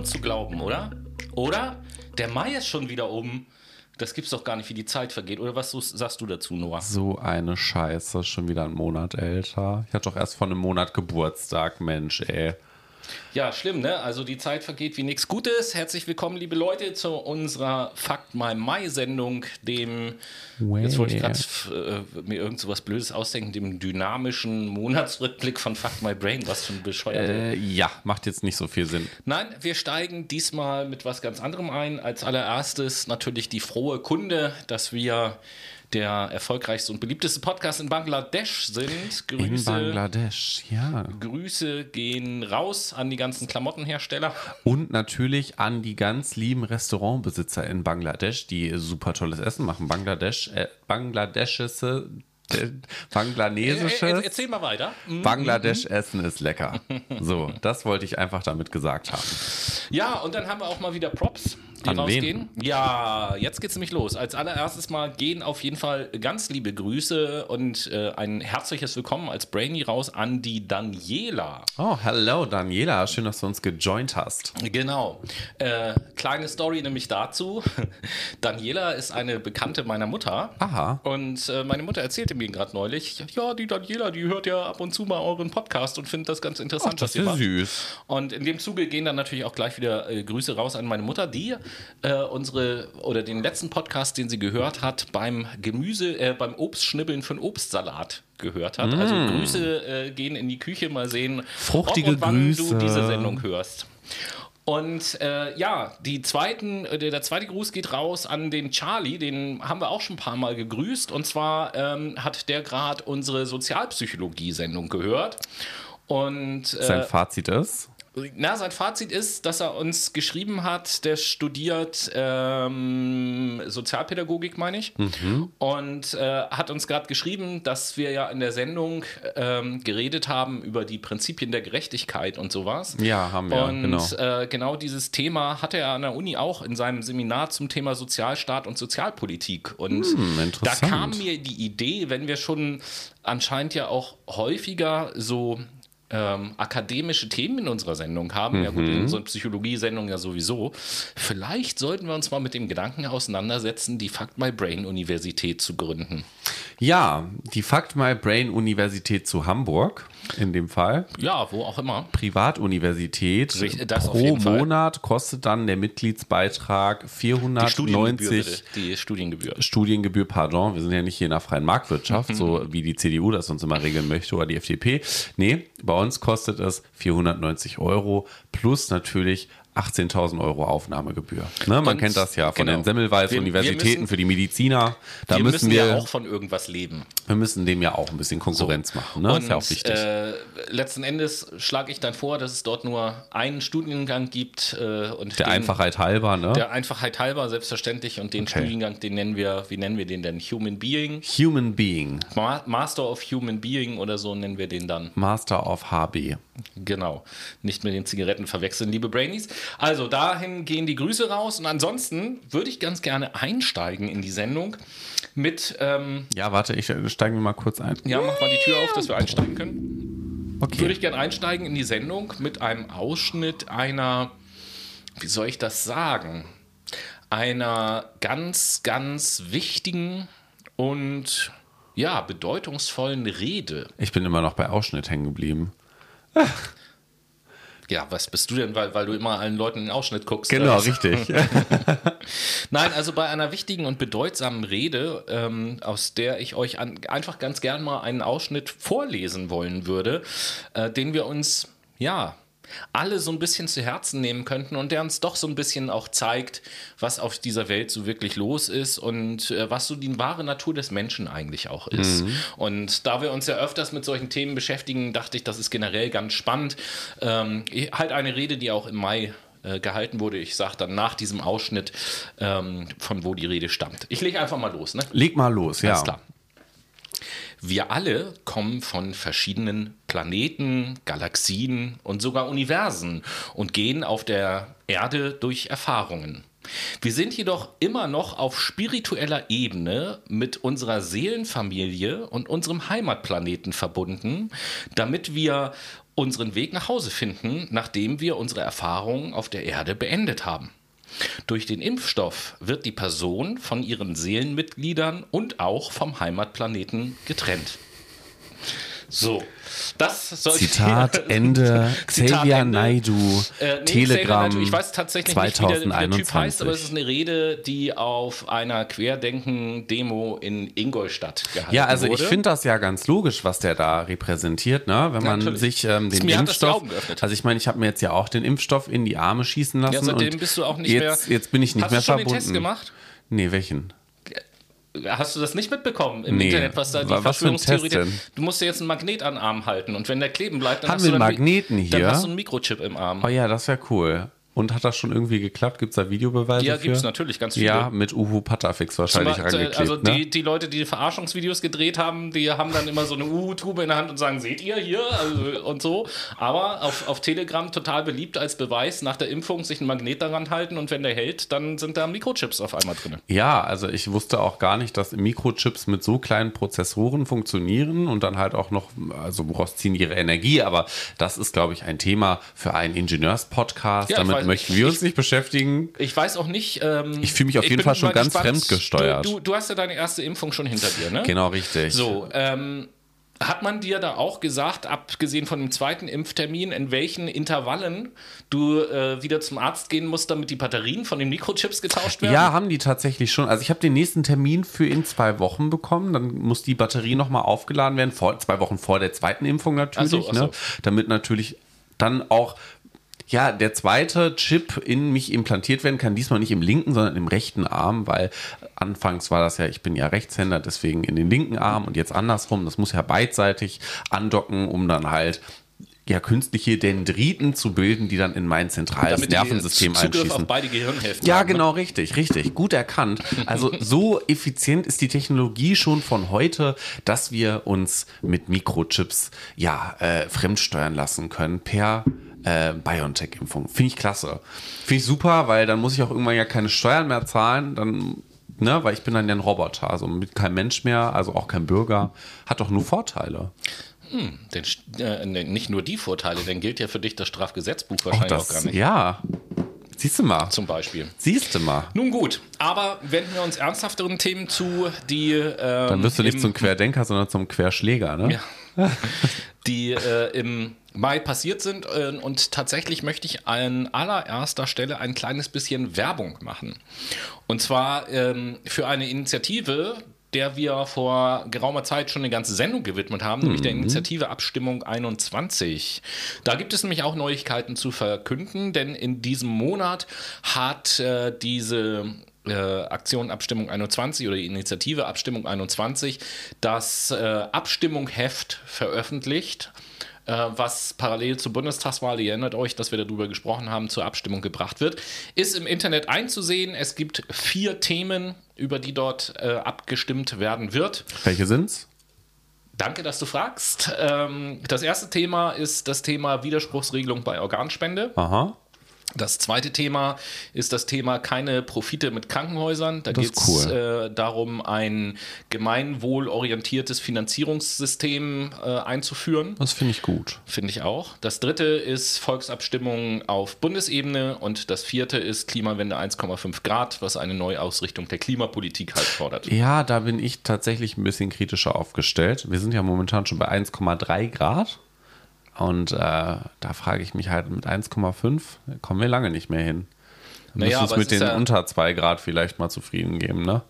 kaum zu glauben, oder? Oder? Der Mai ist schon wieder um. Das gibt's doch gar nicht, wie die Zeit vergeht. Oder was sagst du dazu, Noah? So eine Scheiße, schon wieder ein Monat älter. Ich hatte doch erst vor einem Monat Geburtstag, Mensch, ey. Ja, schlimm, ne? Also die Zeit vergeht wie nichts Gutes. Herzlich willkommen, liebe Leute, zu unserer Fakt My Mai-Sendung, dem, Way. jetzt wollte ich gerade äh, mir irgend so was Blödes ausdenken, dem dynamischen Monatsrückblick von Fakt My Brain, was schon bescheuert. Äh, ja, macht jetzt nicht so viel Sinn. Nein, wir steigen diesmal mit was ganz anderem ein. Als allererstes natürlich die frohe Kunde, dass wir der erfolgreichste und beliebteste Podcast in Bangladesch sind. Grüße, in Bangladesch, ja. Grüße gehen raus an die ganzen Klamottenhersteller. Und natürlich an die ganz lieben Restaurantbesitzer in Bangladesch, die super tolles Essen machen. Bangladesch, äh, bangladeschische Bangladesisches. Äh, erzähl mal weiter. Mhm. Bangladesch-Essen ist lecker. So, das wollte ich einfach damit gesagt haben. Ja, und dann haben wir auch mal wieder Props die An rausgehen. Wen? Ja, jetzt geht's nämlich los. Als allererstes mal gehen auf jeden Fall ganz liebe Grüße und äh, ein herzliches Willkommen als Brainy raus an die Daniela. Oh, hello Daniela, schön, dass du uns gejoint hast. Genau. Äh, kleine Story nämlich dazu. Daniela ist eine Bekannte meiner Mutter. Aha. Und äh, meine Mutter erzählte mir gerade neulich, ja, die Daniela, die hört ja ab und zu mal euren Podcast und findet das ganz interessant, Ach, das was ihr ist macht. süß. Und in dem Zuge gehen dann natürlich auch gleich wieder äh, Grüße raus an meine Mutter, die äh, unsere oder den letzten Podcast, den sie gehört hat, beim Gemüse, äh, beim Obstschnibbeln für einen Obstsalat gehört hat. Also mm. Also Grüße äh, gehen in die Küche, mal sehen, Fruchtige ob und wann Grüße. du diese Sendung hörst. Und äh, ja, die zweiten, äh, der zweite Gruß geht raus an den Charlie, den haben wir auch schon ein paar Mal gegrüßt. Und zwar ähm, hat der gerade unsere Sozialpsychologie-Sendung gehört. Und äh, sein Fazit ist? Na, sein Fazit ist, dass er uns geschrieben hat, der studiert ähm, Sozialpädagogik, meine ich, mhm. und äh, hat uns gerade geschrieben, dass wir ja in der Sendung ähm, geredet haben über die Prinzipien der Gerechtigkeit und sowas. Ja, haben wir. Und genau, äh, genau dieses Thema hatte er an der Uni auch in seinem Seminar zum Thema Sozialstaat und Sozialpolitik. Und hm, da kam mir die Idee, wenn wir schon anscheinend ja auch häufiger so ähm, akademische Themen in unserer Sendung haben, mhm. ja gut, in mhm. unserer Psychologie-Sendung ja sowieso, vielleicht sollten wir uns mal mit dem Gedanken auseinandersetzen, die Fact My Brain Universität zu gründen. Ja, die Fact My Brain Universität zu Hamburg in dem Fall. Ja, wo auch immer. Privatuniversität. Das pro Monat kostet dann der Mitgliedsbeitrag 490. Die, die Studiengebühr. Studiengebühr, pardon. Wir sind ja nicht hier in der freien Marktwirtschaft, mhm. so wie die CDU das uns immer regeln möchte oder die FDP. Nee, bei uns kostet es 490 Euro plus natürlich 18.000 Euro Aufnahmegebühr. Ne, man kennt das ja von genau. den Semmelweis-Universitäten für die Mediziner. Da wir müssen, wir ja auch von irgendwas leben. Wir müssen dem ja auch ein bisschen Konkurrenz so. machen. Ne? Und, ist ja auch wichtig. Äh, letzten Endes schlage ich dann vor, dass es dort nur einen Studiengang gibt. Äh, und der den, Einfachheit halber, ne? Der Einfachheit halber, selbstverständlich. Und den okay. Studiengang, den nennen wir, wie nennen wir den denn? Human Being. Human Being. Ma Master of Human Being oder so nennen wir den dann. Master of HB. Genau. Nicht mit den Zigaretten verwechseln, liebe Brainies. Also dahin gehen die Grüße raus und ansonsten würde ich ganz gerne einsteigen in die Sendung mit. Ähm, ja, warte, ich steige mal kurz ein. Ja, mach mal die Tür auf, dass wir einsteigen können. Okay. Würde ich gerne einsteigen in die Sendung mit einem Ausschnitt einer, wie soll ich das sagen, einer ganz, ganz wichtigen und ja, bedeutungsvollen Rede. Ich bin immer noch bei Ausschnitt hängen geblieben. Ja, was bist du denn, weil, weil du immer allen Leuten den Ausschnitt guckst? Genau, also. richtig. Nein, also bei einer wichtigen und bedeutsamen Rede, ähm, aus der ich euch an, einfach ganz gern mal einen Ausschnitt vorlesen wollen würde, äh, den wir uns, ja, alle so ein bisschen zu Herzen nehmen könnten und der uns doch so ein bisschen auch zeigt, was auf dieser Welt so wirklich los ist und äh, was so die wahre Natur des Menschen eigentlich auch ist. Mhm. Und da wir uns ja öfters mit solchen Themen beschäftigen, dachte ich, das ist generell ganz spannend. Ähm, halt eine Rede, die auch im Mai äh, gehalten wurde. Ich sage dann nach diesem Ausschnitt, ähm, von wo die Rede stammt. Ich lege einfach mal los. Ne? Leg mal los, ja. Klar. Wir alle kommen von verschiedenen Planeten, Galaxien und sogar Universen und gehen auf der Erde durch Erfahrungen. Wir sind jedoch immer noch auf spiritueller Ebene mit unserer Seelenfamilie und unserem Heimatplaneten verbunden, damit wir unseren Weg nach Hause finden, nachdem wir unsere Erfahrungen auf der Erde beendet haben. Durch den Impfstoff wird die Person von ihren Seelenmitgliedern und auch vom Heimatplaneten getrennt. So, das soll Zitat Ende. Zitat Xavier Ende. Naidu, Äh, nee, Telegram Naidu, ich weiß tatsächlich nicht, wie der, wie der 2021. Typ heißt, aber es ist eine Rede, die auf einer Querdenken-Demo in Ingolstadt gehalten Ja, also wurde. ich finde das ja ganz logisch, was der da repräsentiert, ne? Wenn man natürlich. sich ähm, den Impfstoff, also ich meine, ich habe mir jetzt ja auch den Impfstoff in die Arme schießen lassen ja, seitdem und bist du auch nicht jetzt, mehr. jetzt bin ich nicht Hast mehr du schon verbunden. den Test gemacht? Nee, welchen? Hast du das nicht mitbekommen im Nee. Internet, was da die Wa- was Verschwörungstheorie? Du musst dir jetzt einen Magnet an den Arm halten und wenn der kleben bleibt, dann Haben hast wir du einen dann, Magneten dann hier? hast du einen Mikrochip im Arm. Oh ja, das wäre cool. Und hat das schon irgendwie geklappt? Gibt es da Videobeweise Ja, gibt es natürlich ganz viele. Ja, mit Uhu Patafix wahrscheinlich Beispiel, rangeklebt, also ne? die, die Leute, die Verarschungsvideos gedreht haben, die haben dann immer so eine Uhu-Tube in der Hand und sagen, seht ihr hier also, und so. Aber auf, auf Telegram total beliebt als Beweis nach der Impfung sich einen Magnet daran halten und wenn der hält, dann sind da Mikrochips auf einmal drin. Ja, also ich wusste auch gar nicht, dass Mikrochips mit so kleinen Prozessoren funktionieren und dann halt auch noch, also woraus ziehen ihre Energie, aber das ist, glaube ich, ein Thema für einen Ingenieurspodcast. Ja, Damit weiß- möchten wir uns nicht beschäftigen. Ich weiß auch nicht. Ähm, Ich fühle mich auf jeden Fall schon ganz gespannt. fremdgesteuert. Du, du, du hast ja deine erste Impfung schon hinter dir, ne? Genau, richtig. So, ähm, hat man dir da auch gesagt, abgesehen von dem zweiten Impftermin, in welchen Intervallen du äh, wieder zum Arzt gehen musst, damit die Batterien von den Mikrochips getauscht werden? Ja, haben die tatsächlich schon. Also ich habe den nächsten Termin für in zwei Wochen bekommen. Dann muss die Batterie nochmal aufgeladen werden, vor, zwei Wochen vor der zweiten Impfung natürlich. Ach so, ach so. Ne? Damit natürlich dann auch ja, der zweite Chip in mich implantiert werden kann, diesmal nicht im linken, sondern im rechten Arm, weil anfangs war das ja, ich bin ja Rechtshänder, deswegen in den linken Arm und jetzt andersrum. Das muss ja beidseitig andocken, um dann halt ja künstliche Dendriten zu bilden, die dann in mein zentrales Nervensystem Zugriff einschließen. auf beide Gehirnhälften Ja, haben, ne? genau, richtig, richtig. Gut erkannt. Also so effizient ist die Technologie schon von heute, dass wir uns mit Mikrochips ja äh, fremdsteuern lassen können per äh, BioNTech-Impfung. Finde ich klasse. Finde ich super, weil dann muss ich auch irgendwann ja keine Steuern mehr zahlen. Dann, ne, weil ich bin dann ja ein Roboter, also mit kein Mensch mehr, also auch kein Bürger. Hat doch nur Vorteile. Denn, äh, ne, nicht nur die Vorteile, denn gilt ja für dich das Strafgesetzbuch wahrscheinlich auch gar das, nicht. ja. Siehst du mal. Zum Beispiel. Siehst du mal. Nun gut, aber wenden wir uns ernsthafteren Themen zu, die. Ähm, Dann wirst du nicht im- zum Querdenker, sondern zum Querschläger, ne? Ja. die äh, im Mai passiert sind. Äh, und tatsächlich möchte ich an allererster Stelle ein kleines bisschen Werbung machen. Und zwar ähm, für eine Initiative, der wir vor geraumer Zeit schon eine ganze Sendung gewidmet haben, nämlich der Initiative Abstimmung 21. Da gibt es nämlich auch Neuigkeiten zu verkünden, denn in diesem Monat hat äh, diese äh, Aktion Abstimmung 21 oder die Initiative Abstimmung 21 das äh, Abstimmung-Heft veröffentlicht, äh, was parallel zur Bundestagswahl, ihr erinnert euch, dass wir darüber gesprochen haben, zur Abstimmung gebracht wird. Ist im Internet einzusehen. Es gibt vier Themen, über die dort äh, abgestimmt werden wird. Welche sind's? Danke, dass du fragst. Ähm, das erste Thema ist das Thema Widerspruchsregelung bei Organspende. Aha. Das zweite Thema ist das Thema keine Profite mit Krankenhäusern. Da geht es cool. äh, darum, ein gemeinwohlorientiertes Finanzierungssystem äh, einzuführen. Das finde ich gut. Finde ich auch. Das dritte ist Volksabstimmung auf Bundesebene und das vierte ist Klimawende 1,5 Grad, was eine Neuausrichtung der Klimapolitik halt fordert. Ja, da bin ich tatsächlich ein bisschen kritischer aufgestellt. Wir sind ja momentan schon bei 1,3 Grad. Und äh, da frage ich mich halt mit 1,5 kommen wir lange nicht mehr hin. Wir Naja, müssen uns mit den ja- unter 2 Grad vielleicht mal zufrieden geben, ne?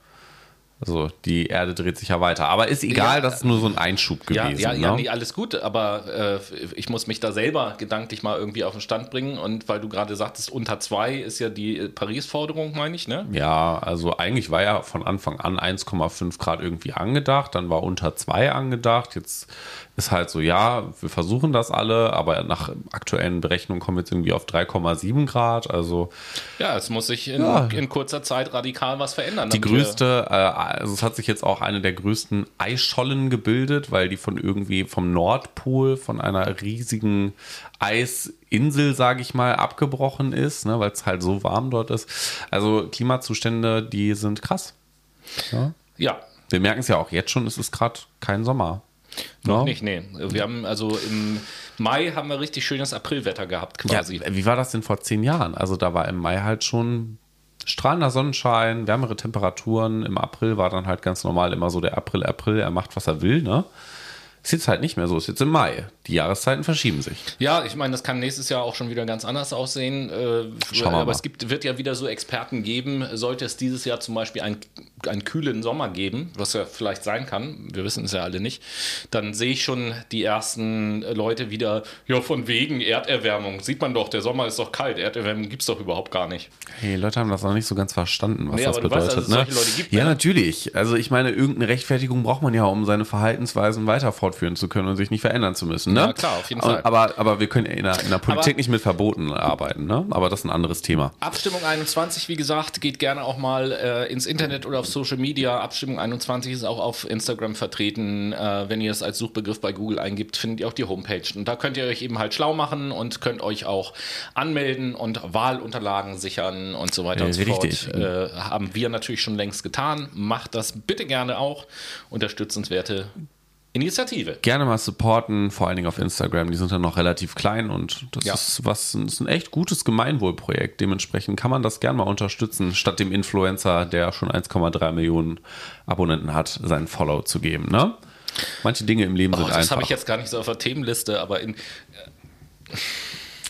Also die Erde dreht sich ja weiter. Aber ist egal, Ja, das ist nur so ein Einschub Ja, gewesen. ja, ja, ne? nee, alles gut, aber äh, ich muss mich da selber gedanklich mal irgendwie auf den Stand bringen. Und weil du gerade sagtest, unter zwei ist ja die äh, Paris-Forderung, meine ich, ne? Ja, also eigentlich war ja von Anfang an 1,5 Grad irgendwie angedacht, dann war unter 2 angedacht. Jetzt ist halt so, ja, wir versuchen das alle, aber nach aktuellen Berechnungen kommen wir jetzt irgendwie auf 3,7 Grad. Also Ja, es muss sich in, Ja. in kurzer Zeit radikal was verändern. die größte äh, also es hat sich jetzt auch eine der größten Eisschollen gebildet, weil die von irgendwie vom Nordpol, von einer riesigen Eisinsel, sage ich mal, abgebrochen ist, ne, weil es halt so warm dort ist. Also Klimazustände, die sind krass. Ja. ja. Wir merken es ja auch jetzt schon, es ist gerade kein Sommer. Noch no? nicht, nee. Wir haben also im Mai haben wir richtig schönes Aprilwetter gehabt quasi. Ja, wie war das denn vor zehn Jahren? Also da war im Mai halt schon strahlender Sonnenschein, wärmere Temperaturen. Im April war dann halt ganz normal immer so der April, April, er macht, was er will, ne? Ist jetzt halt nicht mehr so, ist jetzt im Mai. Die Jahreszeiten verschieben sich. Ja, ich meine, das kann nächstes Jahr auch schon wieder ganz anders aussehen. Äh, Schauen wir aber mal. es gibt, wird ja wieder so Experten geben, sollte es dieses Jahr zum Beispiel ein einen kühlen Sommer geben, was ja vielleicht sein kann, wir wissen es ja alle nicht, dann sehe ich schon die ersten Leute wieder, ja, von wegen Erderwärmung. Sieht man doch, der Sommer ist doch kalt, Erderwärmung gibt es doch überhaupt gar nicht. Hey, Leute haben das noch nicht so ganz verstanden, was nee, das bedeutet. Weißt, ne? gibt, ja, ne? natürlich. Also ich meine, irgendeine Rechtfertigung braucht man ja, um seine Verhaltensweisen weiter fortführen zu können und sich nicht verändern zu müssen. Ne? Ja, klar, auf jeden Fall. Aber, aber wir können in der, in der Politik aber, nicht mit Verboten arbeiten, ne? aber das ist ein anderes Thema. Abstimmung 21, wie gesagt, geht gerne auch mal äh, ins Internet oder aufs Social Media. Abstimmung 21 ist auch auf Instagram vertreten. Äh, wenn ihr es als Suchbegriff bei Google eingibt, findet ihr auch die Homepage. Und da könnt ihr euch eben halt schlau machen und könnt euch auch anmelden und Wahlunterlagen sichern und so weiter äh, und so richtig. fort. Äh, haben wir natürlich schon längst getan. Macht das bitte gerne auch. Unterstützenswerte Initiative. Gerne mal supporten, vor allen Dingen auf Instagram. Die sind dann noch relativ klein und das ja. ist was ist ein echt gutes Gemeinwohlprojekt. Dementsprechend kann man das gerne mal unterstützen, statt dem Influencer, der schon 1,3 Millionen Abonnenten hat, seinen Follow zu geben. Ne? Manche Dinge im Leben oh, sind das einfach. Das habe ich jetzt gar nicht so auf der Themenliste, aber in. Äh,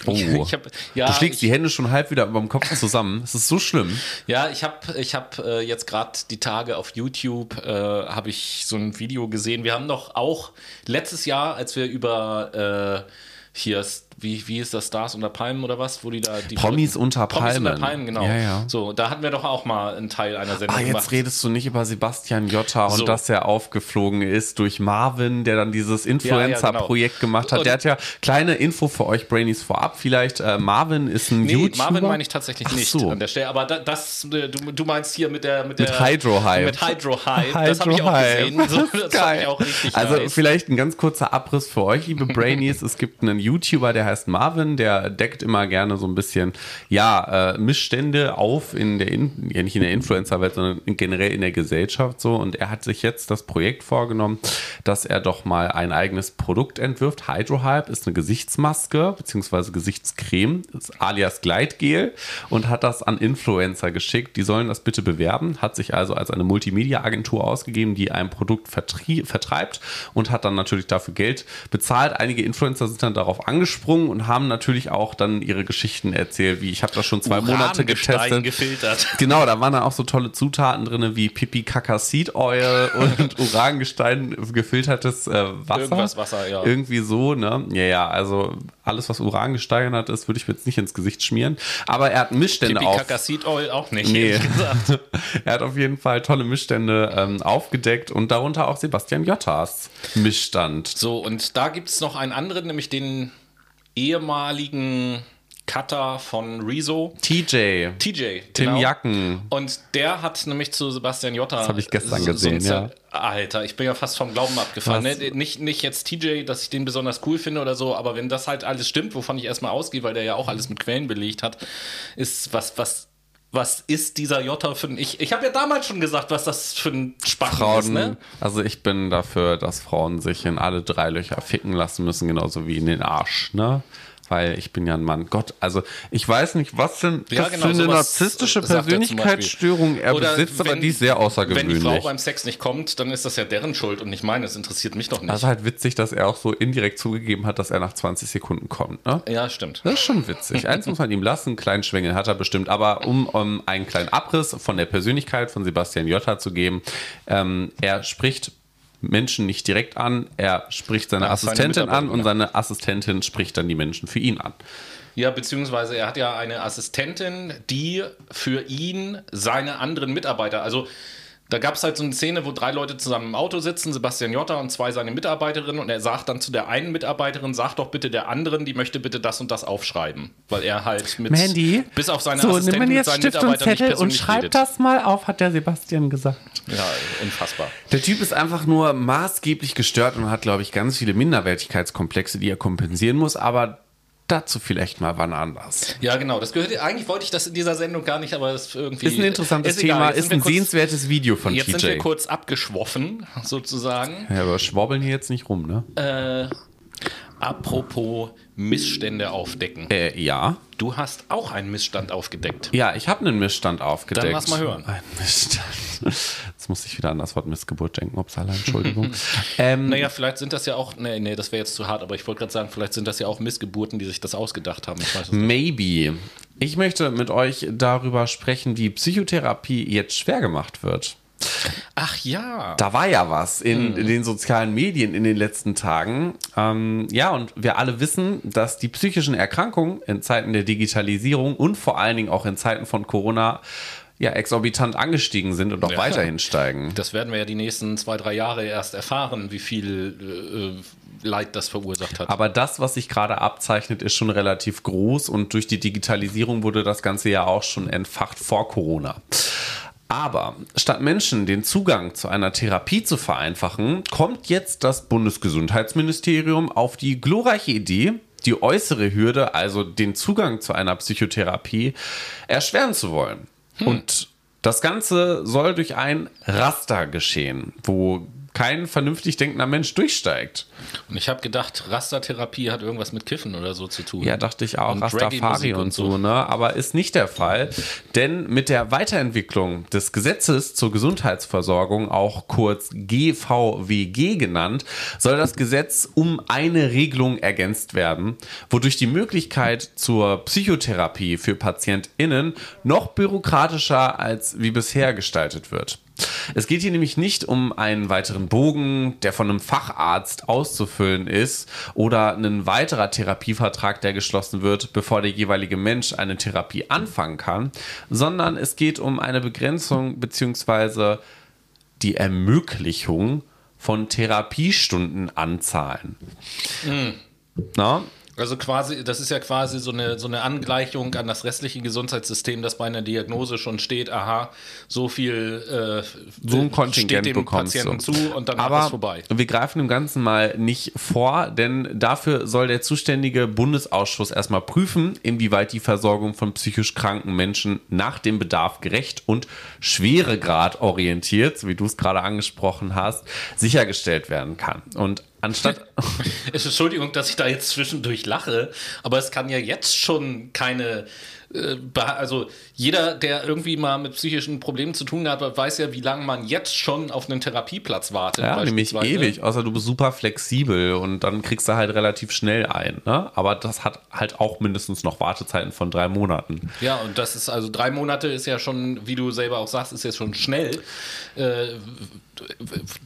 Oh. Hab, ja, du schlägst ich, die Hände schon halb wieder über dem Kopf zusammen. Es ist so schlimm. Ja, ich habe ich hab, äh, jetzt gerade die Tage auf YouTube äh, habe ich so ein Video gesehen. Wir haben doch auch letztes Jahr, als wir über äh, hier wie, wie ist das Stars unter Palmen oder was, wo die da die Promis unter Palmen. Promis unter Palmen, genau. Ja, ja. So, da hatten wir doch auch mal einen Teil einer Sendung ah, jetzt gemacht. redest du nicht über Sebastian Jotta und so. dass er aufgeflogen ist durch Marvin, der dann dieses Influencer-Projekt ja, genau. gemacht hat. Und der hat ja kleine Info für euch Brainies vorab. Vielleicht äh, Marvin ist ein nee, YouTuber. Marvin meine ich tatsächlich Ach nicht so. an der Stelle. Aber das, äh, du, du meinst hier mit der mit, mit Hydro Hype. Mit Hydro Hype. Das habe ich auch gesehen. So, das geil. Auch also nice. vielleicht ein ganz kurzer Abriss für euch, liebe Brainies. es gibt einen YouTuber, der heißt Marvin, der deckt immer gerne so ein bisschen, ja, äh, Missstände auf in der, in, ja nicht in der Influencer-Welt, sondern generell in der Gesellschaft so. Und er hat sich jetzt das Projekt vorgenommen, dass er doch mal ein eigenes Produkt entwirft. Hydrohype ist eine Gesichtsmaske bzw. Gesichtscreme, alias Gleitgel und hat das an Influencer geschickt. Die sollen das bitte bewerben, hat sich also als eine Multimedia-Agentur ausgegeben, die ein Produkt vertreibt und hat dann natürlich dafür Geld bezahlt. Einige Influencer sind dann darauf angesprungen und haben natürlich auch dann ihre Geschichten erzählt, wie ich habe das schon zwei Monate getestet. gefiltert. Genau, da waren dann auch so tolle Zutaten drin, wie Pipi Kaka Seed Oil und Urangestein gefiltertes äh, Wasser. Irgendwas Wasser, ja. Irgendwie so, ne? Ja, ja, also alles, was Uran gesteigert ist, würde ich mir jetzt nicht ins Gesicht schmieren. Aber er hat Missstände Pipi Kaka Seed Oil auch nicht, nee. er hat auf jeden Fall tolle Missstände ähm, aufgedeckt und darunter auch Sebastian Jottas Missstand. So, und da gibt es noch einen anderen, nämlich den ehemaligen Cutter von Rezo. TJ. TJ. Tim genau. Jacken. Und der hat nämlich zu Sebastian Jotta. Das habe ich gestern gesehen, so ja. Alter, ich bin ja fast vom Glauben abgefallen. Ne? Nicht, nicht jetzt TJ, dass ich den besonders cool finde oder so, aber wenn das halt alles stimmt, wovon ich erstmal ausgehe, weil der ja auch alles mit Quellen belegt hat, ist was, was was ist dieser Jota für ein. Ich, ich habe ja damals schon gesagt, was das für ein Spacken Frauen, ist, ne? Also ich bin dafür, dass Frauen sich in alle drei Löcher ficken lassen müssen, genauso wie in den Arsch, ne? Weil ich bin ja ein Mann. Gott, also ich weiß nicht, was denn ja, genau, für eine narzisstische Persönlichkeitsstörung er, er besitzt, wenn, aber die ist sehr außergewöhnlich. Wenn die Frau beim Sex nicht kommt, dann ist das ja deren Schuld und nicht meine. Es interessiert mich doch nicht. Also halt witzig, dass er auch so indirekt zugegeben hat, dass er nach 20 Sekunden kommt. Ne? Ja, stimmt. Das ist schon witzig. Eins muss man ihm lassen, einen kleinen Schwengel hat er bestimmt. Aber um, um einen kleinen Abriss von der Persönlichkeit von Sebastian Jotta zu geben, ähm, er spricht Menschen nicht direkt an, er spricht seine ja, Assistentin an und seine Assistentin spricht dann die Menschen für ihn an. Ja, beziehungsweise er hat ja eine Assistentin, die für ihn seine anderen Mitarbeiter, also Da gab es halt so eine Szene, wo drei Leute zusammen im Auto sitzen, Sebastian Jotta und zwei seine Mitarbeiterinnen, und er sagt dann zu der einen Mitarbeiterin, sag doch bitte der anderen, die möchte bitte das und das aufschreiben. Weil er halt mit Mandy, bis auf seine so, Assistenten nimm mir mit jetzt seinen Stift und Mitarbeitern nicht Zettel und persönlich schreib redet. das mal auf, hat der Sebastian gesagt. Ja, unfassbar. Der Typ ist einfach nur maßgeblich gestört und hat, glaube ich, ganz viele Minderwertigkeitskomplexe, die er kompensieren muss, aber dazu vielleicht mal wann anders. Ja, genau. Das gehört, eigentlich wollte ich das in dieser Sendung gar nicht, aber das ist irgendwie. Ist ein interessantes ist. Thema, Jetzt ist sind ein kurz- sehenswertes Video von Jetzt sind TJ. wir kurz abgeschwoffen, sozusagen. Ja, aber schwobbeln hier jetzt nicht rum, ne? Äh, apropos Missstände aufdecken. Äh, ja. Du hast auch einen Missstand aufgedeckt. Ja, ich habe einen Missstand aufgedeckt. Dann lass mal hören. Ein Missstand. Jetzt muss ich wieder an das Wort Missgeburt denken. Upsala, Entschuldigung. ähm, Naja, vielleicht sind das ja auch, nee, nee, das wäre jetzt zu hart, aber ich wollte gerade sagen, vielleicht sind das ja auch Missgeburten, die sich das ausgedacht haben. Ich weiß. Maybe. Ich möchte mit euch darüber sprechen, wie Psychotherapie jetzt schwer gemacht wird. Ach ja. Da war ja was in, in den sozialen Medien in den letzten Tagen. Ähm, ja, und wir alle wissen, dass die psychischen Erkrankungen in Zeiten der Digitalisierung und vor allen Dingen auch in Zeiten von Corona ja exorbitant angestiegen sind und auch Ja. weiterhin steigen. Das werden wir ja die nächsten zwei, drei Jahre erst erfahren, wie viel äh, Leid das verursacht hat. Aber das, was sich gerade abzeichnet, ist schon relativ groß und durch die Digitalisierung wurde das Ganze ja auch schon entfacht vor Corona. Aber statt Menschen den Zugang zu einer Therapie zu vereinfachen, kommt jetzt das Bundesgesundheitsministerium auf die glorreiche Idee, die äußere Hürde, also den Zugang zu einer Psychotherapie, erschweren zu wollen. Und das Ganze soll durch ein Raster geschehen, wo kein vernünftig denkender Mensch durchsteigt. Und ich habe gedacht, Rastertherapie hat irgendwas mit Kiffen oder so zu tun. Ja, dachte ich auch, Und Rastafari und, so. ne? Aber ist nicht der Fall. Denn mit der Weiterentwicklung des Gesetzes zur Gesundheitsversorgung, auch kurz GVWG genannt, soll das Gesetz um eine Regelung ergänzt werden, wodurch die Möglichkeit zur Psychotherapie für PatientInnen noch bürokratischer als wie bisher gestaltet wird. Es geht hier nämlich nicht um einen weiteren Bogen, der von einem Facharzt auszufüllen ist oder einen weiterer Therapievertrag, der geschlossen wird, bevor der jeweilige Mensch eine Therapie anfangen kann, sondern es geht um eine Begrenzung bzw. die Ermöglichung von Therapiestundenanzahlen. Na? Also quasi, das ist ja quasi so eine, so eine Angleichung an das restliche Gesundheitssystem, dass bei einer Diagnose schon steht, aha, so viel äh, so ein Kontingent steht dem bekommst Patienten du. zu und dann Aber ist es vorbei. wir greifen dem Ganzen mal nicht vor, denn dafür soll der zuständige Bundesausschuss erstmal prüfen, inwieweit die Versorgung von psychisch kranken Menschen nach dem Bedarf gerecht und Schweregrad orientiert, so wie du es gerade angesprochen hast, sichergestellt werden kann. Und anstatt Entschuldigung, dass ich da jetzt zwischendurch lache, aber es kann ja jetzt schon keine. äh, Also jeder, der irgendwie mal mit psychischen Problemen zu tun hat, weiß ja, wie lange man jetzt schon auf einen Therapieplatz wartet. Ja, nämlich ewig, außer du bist super flexibel und dann kriegst du halt relativ schnell ein. Ne? Aber das hat halt auch mindestens noch Wartezeiten von drei Monaten. Ja, und das ist also drei Monate ist ja schon, wie du selber auch sagst, ist jetzt schon schnell. Äh,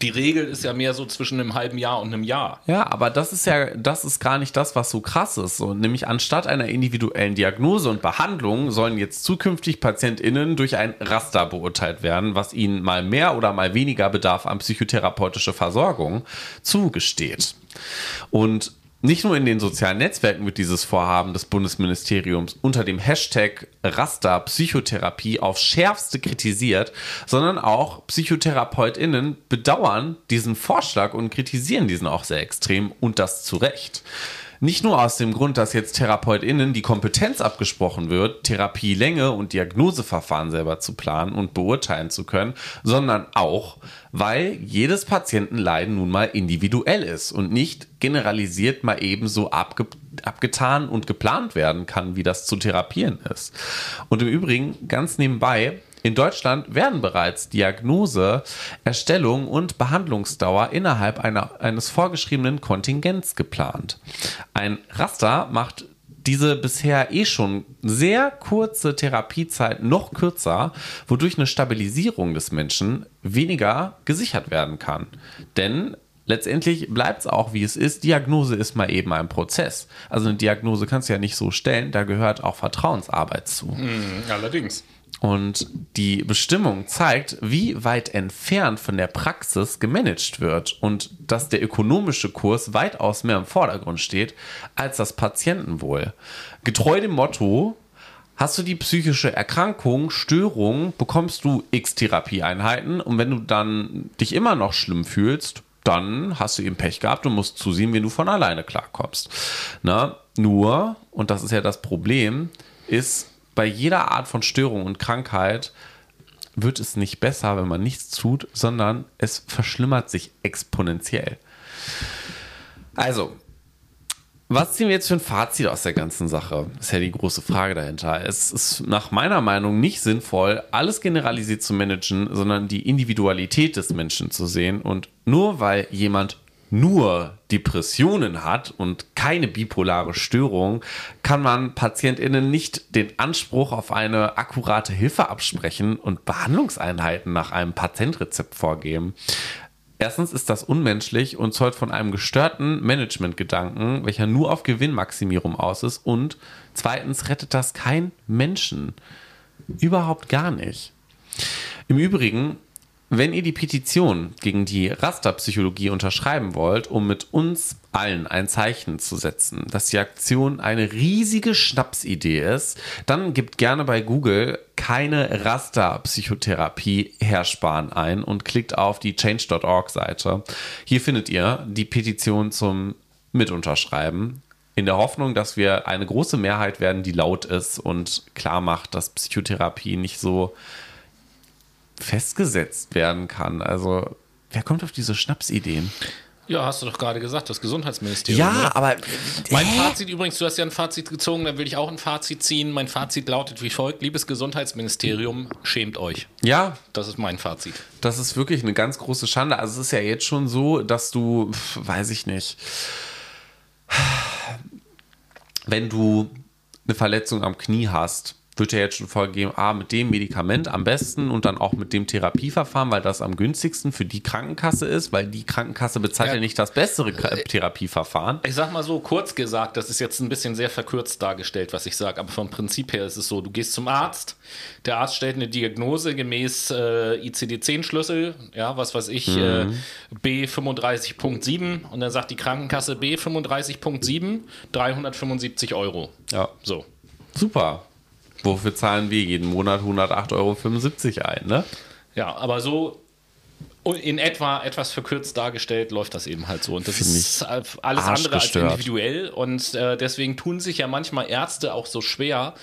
die Regel ist ja mehr so zwischen einem halben Jahr und einem Jahr. Ja, aber das ist ja, das ist gar nicht das, was so krass ist. So, nämlich anstatt einer individuellen Diagnose und Behandlung sollen jetzt zukünftig PatientInnen durch ein Raster beurteilt werden, was ihnen mal mehr oder mal weniger Bedarf an psychotherapeutische Versorgung zugesteht. Und nicht nur in den sozialen Netzwerken wird dieses Vorhaben des Bundesministeriums unter dem Hashtag Raster Psychotherapie auf schärfste kritisiert, sondern auch PsychotherapeutInnen bedauern diesen Vorschlag und kritisieren diesen auch sehr extrem und das zu Recht. Nicht nur aus dem Grund, dass jetzt TherapeutInnen die Kompetenz abgesprochen wird, Therapielänge und Diagnoseverfahren selber zu planen und beurteilen zu können, sondern auch, weil jedes Patientenleiden nun mal individuell ist und nicht generalisiert mal ebenso abge abgetan und geplant werden kann, wie das zu therapieren ist. Und im Übrigen, ganz nebenbei, in Deutschland werden bereits Diagnose, Erstellung und Behandlungsdauer innerhalb einer, eines vorgeschriebenen Kontingents geplant. Ein Raster macht diese bisher eh schon sehr kurze Therapiezeit noch kürzer, wodurch eine Stabilisierung des Menschen weniger gesichert werden kann. Denn letztendlich bleibt es auch, wie es ist. Diagnose ist mal eben ein Prozess. Also eine Diagnose kannst du ja nicht so stellen, da gehört auch Vertrauensarbeit zu. Allerdings. Und die Bestimmung zeigt, wie weit entfernt von der Praxis gemanagt wird und dass der ökonomische Kurs weitaus mehr im Vordergrund steht als das Patientenwohl. Getreu dem Motto, hast du die psychische Erkrankung, Störung, bekommst du x Therapieeinheiten und wenn du dann dich immer noch schlimm fühlst, dann hast du eben Pech gehabt und musst zusehen, wie du von alleine klarkommst. Na, nur, und das ist ja das Problem, ist, bei jeder Art von Störung und Krankheit wird es nicht besser, wenn man nichts tut, sondern es verschlimmert sich exponentiell. Also, was ziehen wir jetzt für ein Fazit aus der ganzen Sache? ist ja die große Frage dahinter. Es ist nach meiner Meinung nicht sinnvoll, alles generalisiert zu managen, sondern die Individualität des Menschen zu sehen. Und nur weil jemand nur Depressionen hat und keine bipolare Störung, kann man PatientInnen nicht den Anspruch auf eine akkurate Hilfe absprechen und Behandlungseinheiten nach einem Patentrezept vorgeben. Erstens ist das unmenschlich und zeugt von einem gestörten Managementgedanken, welcher nur auf Gewinnmaximierung aus ist. Und zweitens rettet das kein Menschen. Überhaupt gar nicht. Im Übrigen wenn ihr die Petition gegen die Rasterpsychologie unterschreiben wollt, um mit uns allen ein Zeichen zu setzen, dass die Aktion eine riesige Schnapsidee ist, dann gebt gerne bei Google keine Rasterpsychotherapie hersparen ein und klickt auf die change.org Seite. Hier findet ihr die Petition zum Mitunterschreiben in der Hoffnung, dass wir eine große Mehrheit werden, die laut ist und klar macht, dass Psychotherapie nicht so festgesetzt werden kann. Also, wer kommt auf diese Schnapsideen? Ja, hast du doch gerade gesagt, das Gesundheitsministerium. Ja, oder? aber. Mein Hä? Fazit übrigens, du hast ja ein Fazit gezogen, dann will ich auch ein Fazit ziehen. Mein Fazit lautet wie folgt: Liebes Gesundheitsministerium, schämt euch. Ja, Das ist mein Fazit. das ist wirklich eine ganz große Schande. Also, es ist ja jetzt schon so, dass du, weiß ich nicht, wenn du eine Verletzung am Knie hast, wird ja jetzt schon vorgegeben, ah, mit dem Medikament am besten und dann auch mit dem Therapieverfahren, weil das am günstigsten für die Krankenkasse ist, weil die Krankenkasse bezahlt ja, Ja. nicht das bessere Ka- Therapieverfahren. Ich sag mal so, kurz gesagt, das ist jetzt ein bisschen sehr verkürzt dargestellt, was ich sage, aber vom Prinzip her ist es so, du gehst zum Arzt, der Arzt stellt eine Diagnose gemäß äh, ICD-10-Schlüssel, ja, was weiß ich, äh, B35.7 und dann sagt die Krankenkasse B35.7, 375 Euro. Ja, So. super. Wofür zahlen wir jeden Monat 108,75 Euro ein, ne? Ja, aber so in etwa etwas verkürzt dargestellt läuft das eben halt so. Und das Find ist alles andere als individuell. Und äh, deswegen tun sich ja manchmal Ärzte auch so schwer,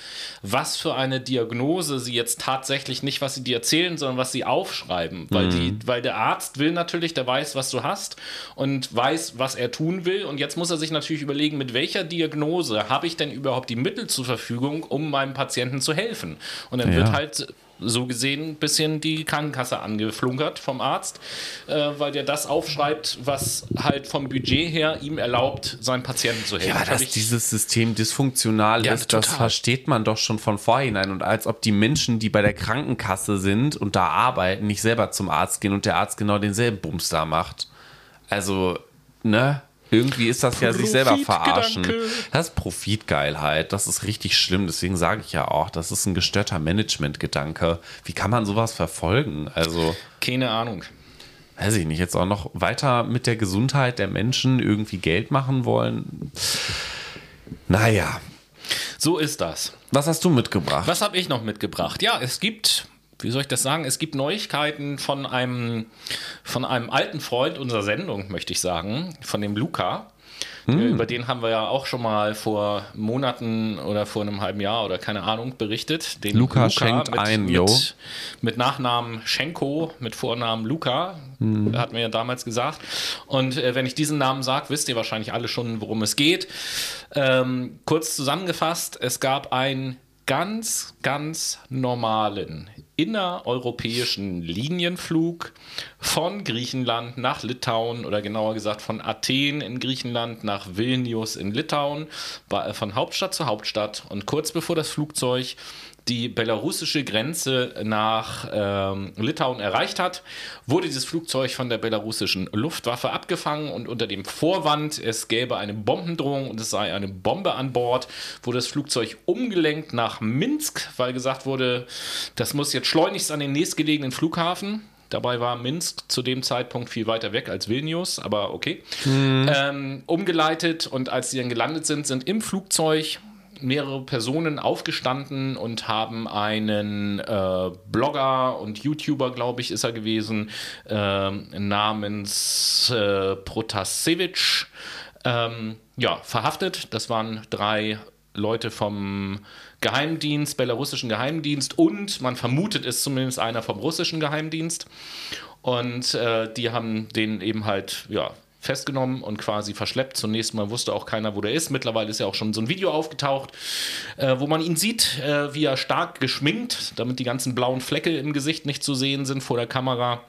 was für eine Diagnose sie jetzt tatsächlich nicht, was sie dir erzählen, sondern was sie aufschreiben. Weil, die, weil der Arzt will natürlich, der weiß, was du hast und weiß, was er tun will. Und jetzt muss er sich natürlich überlegen, mit welcher Diagnose habe ich denn überhaupt die Mittel zur Verfügung, um meinem Patienten zu helfen. Und dann Ja. wird halt so gesehen ein bisschen die Krankenkasse angeflunkert vom Arzt, äh, weil der das aufschreibt, was halt vom Budget her ihm erlaubt, seinem Patienten zu helfen. Ja, dass dieses System dysfunktional Ja, ist, das total. versteht man doch schon von vorhinein. Und als ob die Menschen, die bei der Krankenkasse sind und da arbeiten, nicht selber zum Arzt gehen und der Arzt genau denselben Bums da macht. Also, ne? Irgendwie ist das ja sich selber verarschen. Das ist Profitgeilheit. Das ist richtig schlimm. Deswegen sage ich ja auch, das ist ein gestörter Managementgedanke. Wie kann man sowas verfolgen? Also, keine Ahnung. weiß ich nicht, jetzt auch noch weiter mit der Gesundheit der Menschen irgendwie Geld machen wollen. Naja, So ist das. was hast du mitgebracht? Was habe ich noch mitgebracht? Ja, es gibt, wie soll ich das sagen? Es gibt Neuigkeiten von einem, von einem alten Freund unserer Sendung, möchte ich sagen, von dem Luca. Über den haben wir ja auch schon mal vor Monaten oder vor einem halben Jahr oder keine Ahnung berichtet. Den Luca schenkt ein, yo. mit, mit Nachnamen Schenko, mit Vornamen Luca, hat mir ja damals gesagt. Und äh, wenn ich diesen Namen sage, wisst ihr wahrscheinlich alle schon, worum es geht. Ähm, kurz zusammengefasst, es gab einen ganz, ganz normalen, innereuropäischen Linienflug von Griechenland nach Litauen oder genauer gesagt von Athen in Griechenland nach Vilnius in Litauen, von Hauptstadt zu Hauptstadt. Und kurz bevor das Flugzeug die belarussische Grenze nach ähm, Litauen erreicht hat, wurde dieses Flugzeug von der belarussischen Luftwaffe abgefangen und unter dem Vorwand, es gäbe eine Bombendrohung und es sei eine Bombe an Bord, wurde das Flugzeug umgelenkt nach Minsk, weil gesagt wurde, das muss jetzt schleunigst an den nächstgelegenen Flughafen. Dabei war Minsk zu dem Zeitpunkt viel weiter weg als Vilnius, aber okay. Mhm. Ähm, umgeleitet und als sie dann gelandet sind, sind im Flugzeug mehrere Personen aufgestanden und haben einen äh, Blogger und YouTuber, glaube ich, ist er gewesen, äh, namens äh, Protasevich, ähm, ja, verhaftet. Das waren drei Leute vom Geheimdienst, belarussischen Geheimdienst und man vermutet es zumindest einer vom russischen Geheimdienst. Und äh, die haben den eben halt, ja, festgenommen und quasi verschleppt. Zunächst mal wusste auch keiner, wo der ist. Mittlerweile ist ja auch schon so ein Video aufgetaucht, äh, wo man ihn sieht, äh, wie er stark geschminkt, damit die ganzen blauen Flecke im Gesicht nicht zu sehen sind vor der Kamera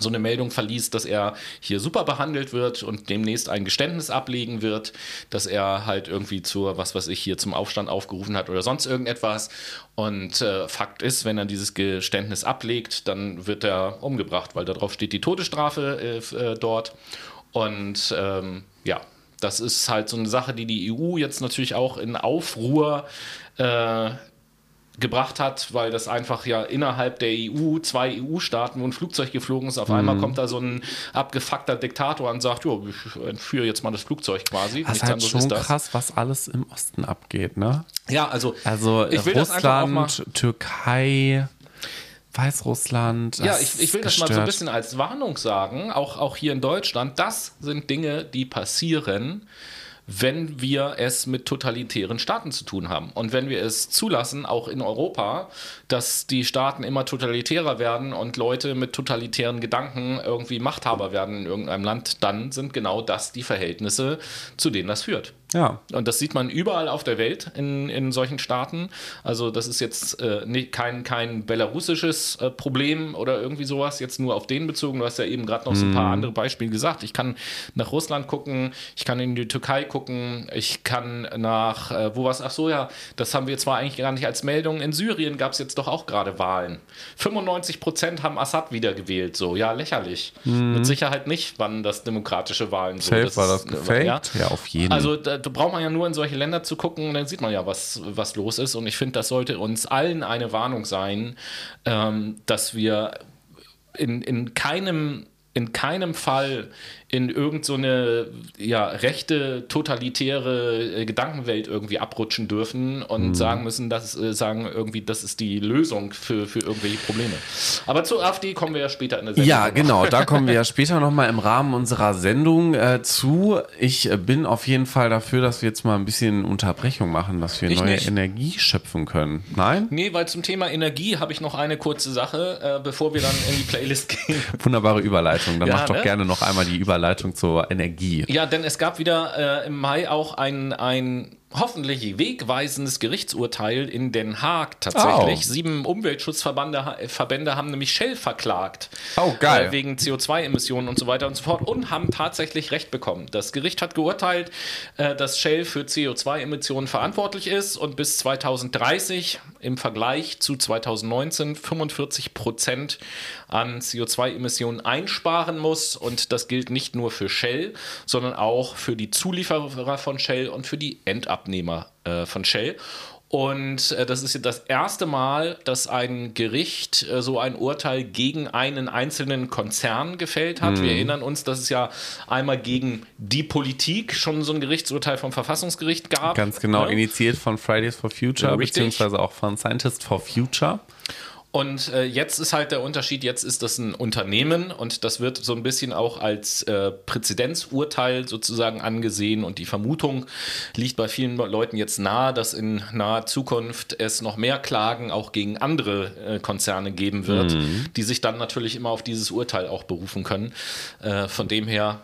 so eine Meldung verließ, dass er hier super behandelt wird und demnächst ein Geständnis ablegen wird, dass er halt irgendwie zur, was weiß ich, hier zum Aufstand aufgerufen hat oder sonst irgendetwas. Und äh, Fakt ist, wenn er dieses Geständnis ablegt, dann wird er umgebracht, weil darauf steht die Todesstrafe äh, äh dort. Und ähm, ja, das ist halt so eine Sache, die die EU jetzt natürlich auch in Aufruhr äh, gebracht hat, weil das einfach ja innerhalb der EU, zwei EU-Staaten, wo ein Flugzeug geflogen ist, auf mhm. einmal kommt da so ein abgefuckter Diktator und sagt, jo, ich entführe jetzt mal das Flugzeug quasi. Das ist halt schon ist krass, was alles im Osten abgeht, ne? Ja, also, also ich will Russland, Türkei, Weißrussland. Ja, ich, ich will das mal so ein bisschen als Warnung sagen, auch, auch hier in Deutschland. Das sind Dinge, die passieren, wenn wir es mit totalitären Staaten zu tun haben. Und wenn wir es zulassen, auch in Europa, dass die Staaten immer totalitärer werden und Leute mit totalitären Gedanken irgendwie Machthaber werden in irgendeinem Land, dann sind genau das die Verhältnisse, zu denen das führt. Ja. Und das sieht man überall auf der Welt in, in solchen Staaten. Also das ist jetzt äh, nicht, kein, kein belarussisches äh, Problem oder irgendwie sowas, jetzt nur auf den bezogen. Du hast ja eben gerade noch so ein paar mhm. andere Beispiele gesagt. Ich kann nach Russland gucken, ich kann in die Türkei gucken, ich kann nach, äh, wo was, ach so ja, das haben wir zwar eigentlich gar nicht als Meldung. In Syrien gab es jetzt doch auch gerade Wahlen. 95 Prozent haben Assad wiedergewählt, so, ja, lächerlich. Mhm. Mit Sicherheit nicht, wann das demokratische Wahlen so. Safe das war das gefaked? Ja? ja, auf jeden Fall. Also da, da braucht man ja nur in solche Länder zu gucken dann sieht man ja, was, was los ist. Und ich finde, das sollte uns allen eine Warnung sein, ähm, dass wir in, in keinem in keinem Fall in irgendeine so ja, rechte, totalitäre äh, Gedankenwelt irgendwie abrutschen dürfen und mhm. sagen müssen, dass äh, sagen irgendwie, das ist die Lösung für, für irgendwelche Probleme. Aber zur AfD kommen wir ja später in der Sendung. Ja, genau, da kommen wir ja später nochmal im Rahmen unserer Sendung äh, zu. Ich äh, bin auf jeden Fall dafür, dass wir jetzt mal ein bisschen Unterbrechung machen, dass wir ich neue nicht. Energie schöpfen können. Nein? Nee, weil zum Thema Energie habe ich noch eine kurze Sache, äh, bevor wir dann in die Playlist gehen. Wunderbare Überleitung. Dann ja, mach doch ne? gerne noch einmal die Überleitung Überleitung zur Energie. Ja, denn es gab wieder äh, im Mai auch ein, ein hoffentlich wegweisendes Gerichtsurteil in Den Haag tatsächlich. Oh. Sieben Umweltschutzverbände Verbände haben nämlich Shell verklagt. Oh, geil. Äh, wegen CO2-Emissionen und so weiter und so fort und haben tatsächlich Recht bekommen. Das Gericht hat geurteilt, äh, dass Shell für CO2-Emissionen verantwortlich ist und bis 2030 im Vergleich zu 2019 45 Prozent an CO2-Emissionen einsparen muss. Und das gilt nicht nur für Shell, sondern auch für die Zulieferer von Shell und für die Endabnehmer. Abnehmer äh, von Shell. Und äh, das ist das erste Mal, dass ein Gericht äh, so ein Urteil gegen einen einzelnen Konzern gefällt hat. Mhm. Wir erinnern uns, dass es ja einmal gegen die Politik schon so ein Gerichtsurteil vom Verfassungsgericht gab. Ganz genau, ja. initiiert von Fridays for Future, ja, beziehungsweise auch von Scientists for Future. Und äh, jetzt ist halt der Unterschied, jetzt ist das ein Unternehmen und das wird so ein bisschen auch als äh, Präzedenzurteil sozusagen angesehen und die Vermutung liegt bei vielen Leuten jetzt nahe, dass in naher Zukunft es noch mehr Klagen auch gegen andere äh, Konzerne geben wird, mhm. die sich dann natürlich immer auf dieses Urteil auch berufen können. Äh, von dem her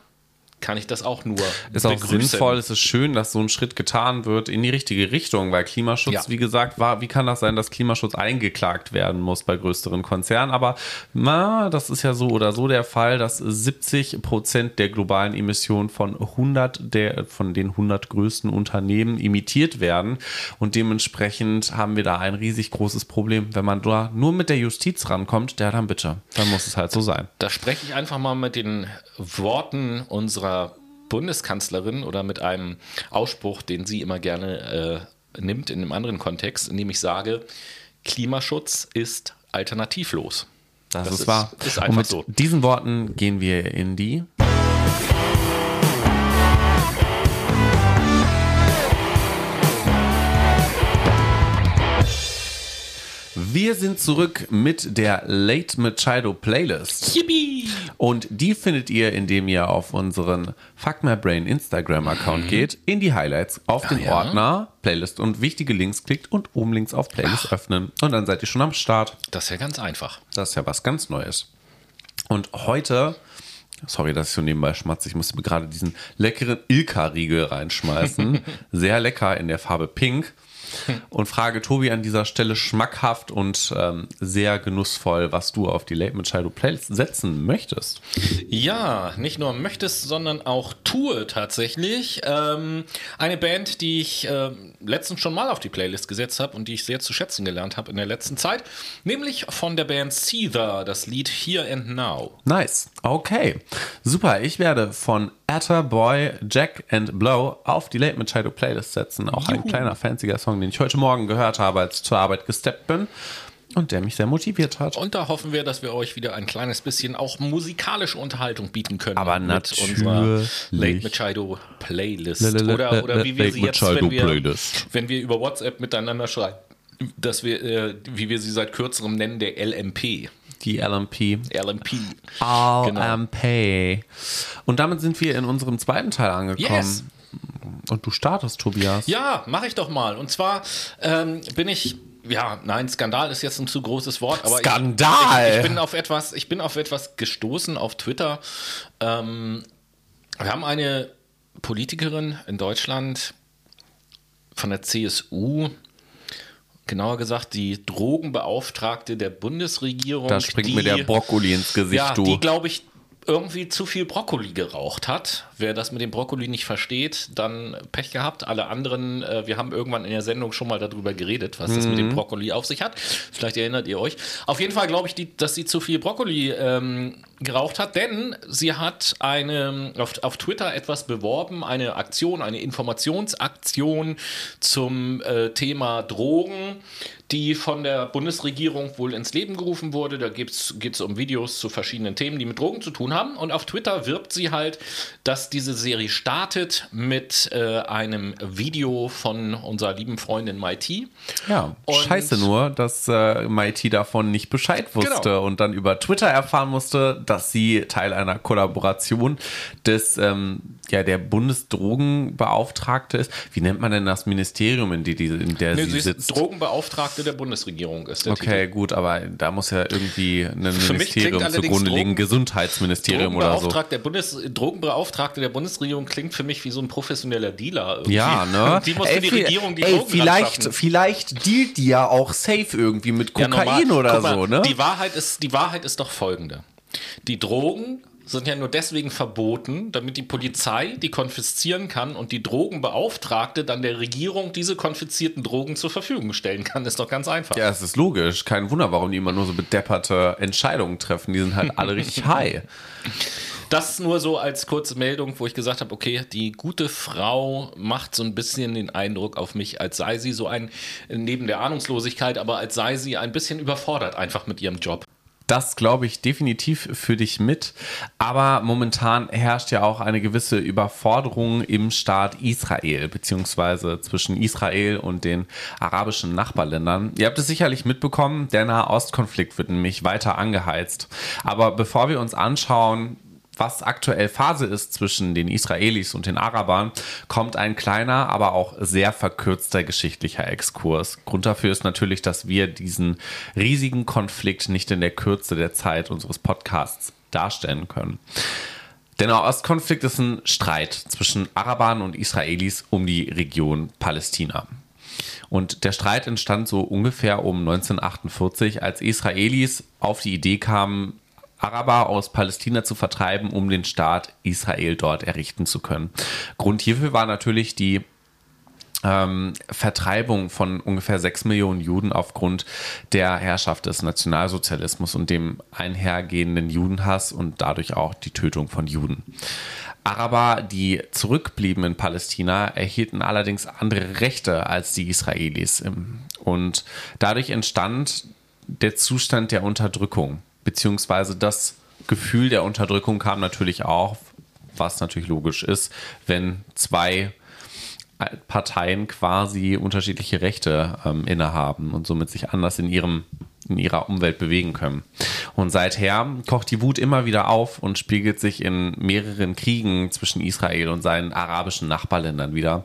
kann ich das auch nur Ist auch begrüßen. sinnvoll, es ist schön, dass so ein Schritt getan wird in die richtige Richtung, weil Klimaschutz, Ja. wie gesagt, war, wie kann das sein, dass Klimaschutz eingeklagt werden muss bei größeren Konzernen? Aber na, das ist ja so oder so der Fall, dass 70 Prozent der globalen Emissionen von 100 der, von den 100 größten Unternehmen imitiert werden und dementsprechend haben wir da ein riesig großes Problem. Wenn man da nur mit der Justiz rankommt, der dann bitte, dann muss es halt so sein. Da spreche ich einfach mal mit den Worten unserer Bundeskanzlerin oder mit einem Ausspruch, den sie immer gerne äh, nimmt in einem anderen Kontext, in dem ich sage, Klimaschutz ist alternativlos. Das, Das ist ist- wahr. ist Und einfach mit so. diesen Worten gehen wir in die Wir sind zurück mit der Late Machado Playlist. Yippie! Und die findet ihr, indem ihr auf unseren Fuck My Brain Instagram-Account geht, in die Highlights, auf den Mhm. Ah, ja. Ordner, Playlist und wichtige Links klickt und oben links auf Playlist öffnen. Und dann seid ihr schon am Start. Das ist ja ganz einfach. Das ist ja was ganz Neues. Und heute, sorry, dass ich so nebenbei schmatze, ich musste mir gerade diesen leckeren Ilka-Riegel reinschmeißen. Sehr lecker in der Farbe Pink. Und frage Tobi an dieser Stelle schmackhaft und ähm, sehr genussvoll, was du auf die Late Machado Playlist setzen möchtest. Ja, nicht nur möchtest, sondern auch tue tatsächlich. Ähm, eine Band, die ich ähm, letztens schon mal auf die Playlist gesetzt habe und die ich sehr zu schätzen gelernt habe in der letzten Zeit, nämlich von der Band Seether, das Lied Here and Now. Nice. Okay. Super. Ich werde von Atta Boy, Jack and Blow auf die Late Machado Playlist setzen. Auch ein kleiner fancier Song, den ich heute Morgen gehört habe, als ich zur Arbeit gesteppt bin. Und der mich sehr motiviert hat. Und da hoffen wir, dass wir euch wieder ein kleines bisschen auch musikalische Unterhaltung bieten können. Aber mit natürlich. unserer Late Machado Playlist. Oder, oder wie wir sie jetzt, wenn wir, wenn wir über WhatsApp miteinander schreiben, dass wir, äh, wie wir sie seit kürzerem nennen, der LMP. Die LMP. LMP. Genau. LMP. Und damit sind wir in unserem zweiten Teil angekommen. Yes. Und du startest, Tobias. Ja, mache ich doch mal. Und zwar ähm, bin ich, ja, nein, Skandal ist jetzt ein zu großes Wort, aber ich- Skandal! Ich, ich, bin auf etwas, ich bin auf etwas gestoßen auf Twitter. Ähm, wir haben eine Politikerin in Deutschland von der CSU, genauer gesagt die Drogenbeauftragte der Bundesregierung. Da springt die, mir der Brokkoli ins Gesicht, ja, du. die, glaube ich, irgendwie zu viel Brokkoli geraucht hat. Wer das mit dem Brokkoli nicht versteht, dann Pech gehabt. Alle anderen, äh, wir haben irgendwann in der Sendung schon mal darüber geredet, was das mit Mhm. dem Brokkoli auf sich hat. Vielleicht erinnert ihr euch. Auf jeden Fall glaube ich, die, dass sie zu viel Brokkoli ähm, geraucht hat, denn sie hat eine, auf, auf Twitter etwas beworben, eine Aktion, eine Informationsaktion zum äh, Thema Drogen, die von der Bundesregierung wohl ins Leben gerufen wurde. Da geht es um Videos zu verschiedenen Themen, die mit Drogen zu tun haben. Und auf Twitter wirbt sie halt, dass diese Serie startet mit äh, einem Video von unserer lieben Freundin Mighty. Ja, Und- scheiße nur, dass äh, Mighty davon nicht Bescheid wusste Genau. und dann über Twitter erfahren musste, dass sie Teil einer Kollaboration des, ähm, ja, der Bundesdrogenbeauftragte ist. Wie nennt man denn das Ministerium, in, die, in der Nee, sie sie ist sitzt? Drogenbeauftragte der Bundesregierung, ist Okay, gut, aber da muss ja irgendwie ein Ministerium zugrunde liegen, Gesundheitsministerium oder so. Der, Bundes, Drogenbeauftragte der Bundesregierung klingt für mich wie so ein professioneller Dealer. Irgendwie. Ja, ne? Die muss für die vi- Regierung die ey, Drogen vielleicht, anschaffen. vielleicht dealt die ja auch safe irgendwie mit Ja, Kokain normal. oder mal, so, ne? Die Wahrheit, ist, die Wahrheit ist doch folgende. Die Drogen sind ja nur deswegen verboten, damit die Polizei die konfiszieren kann und die Drogenbeauftragte dann der Regierung diese konfiszierten Drogen zur Verfügung stellen kann. Ist doch ganz einfach. Ja, es ist logisch. Kein Wunder, warum die immer nur so bedepperte Entscheidungen treffen. Die sind halt alle richtig high. Das nur so als kurze Meldung, wo ich gesagt habe, okay, die gute Frau macht so ein bisschen den Eindruck auf mich, als sei sie so ein, neben der Ahnungslosigkeit, aber als sei sie ein bisschen überfordert einfach mit ihrem Job. Das glaube ich definitiv für dich mit. Aber momentan herrscht ja auch eine gewisse Überforderung im Staat Israel, beziehungsweise zwischen Israel und den arabischen Nachbarländern. Ihr habt es sicherlich mitbekommen, der Nahostkonflikt wird nämlich weiter angeheizt. Aber bevor wir uns anschauen, was aktuell Phase ist zwischen den Israelis und den Arabern, kommt ein kleiner, aber auch sehr verkürzter geschichtlicher Exkurs. Grund dafür ist natürlich, dass wir diesen riesigen Konflikt nicht in der Kürze der Zeit unseres Podcasts darstellen können. Der Nahostkonflikt ist ein Streit zwischen Arabern und Israelis um die Region Palästina. Und der Streit entstand so ungefähr um 1948, als Israelis auf die Idee kamen, Araber aus Palästina zu vertreiben, um den Staat Israel dort errichten zu können. Grund hierfür war natürlich die ähm, Vertreibung von ungefähr sechs Millionen Juden aufgrund der Herrschaft des Nationalsozialismus und dem einhergehenden Judenhass und dadurch auch die Tötung von Juden. Araber, die zurückblieben in Palästina, erhielten allerdings andere Rechte als die Israelis. Und dadurch entstand der Zustand der Unterdrückung, beziehungsweise das Gefühl der Unterdrückung kam natürlich auch, was natürlich logisch ist, wenn zwei Parteien quasi unterschiedliche Rechte ähm, innehaben und somit sich anders in ihrem in ihrer Umwelt bewegen können. Und seither kocht die Wut immer wieder auf und spiegelt sich in mehreren Kriegen zwischen Israel und seinen arabischen Nachbarländern wieder.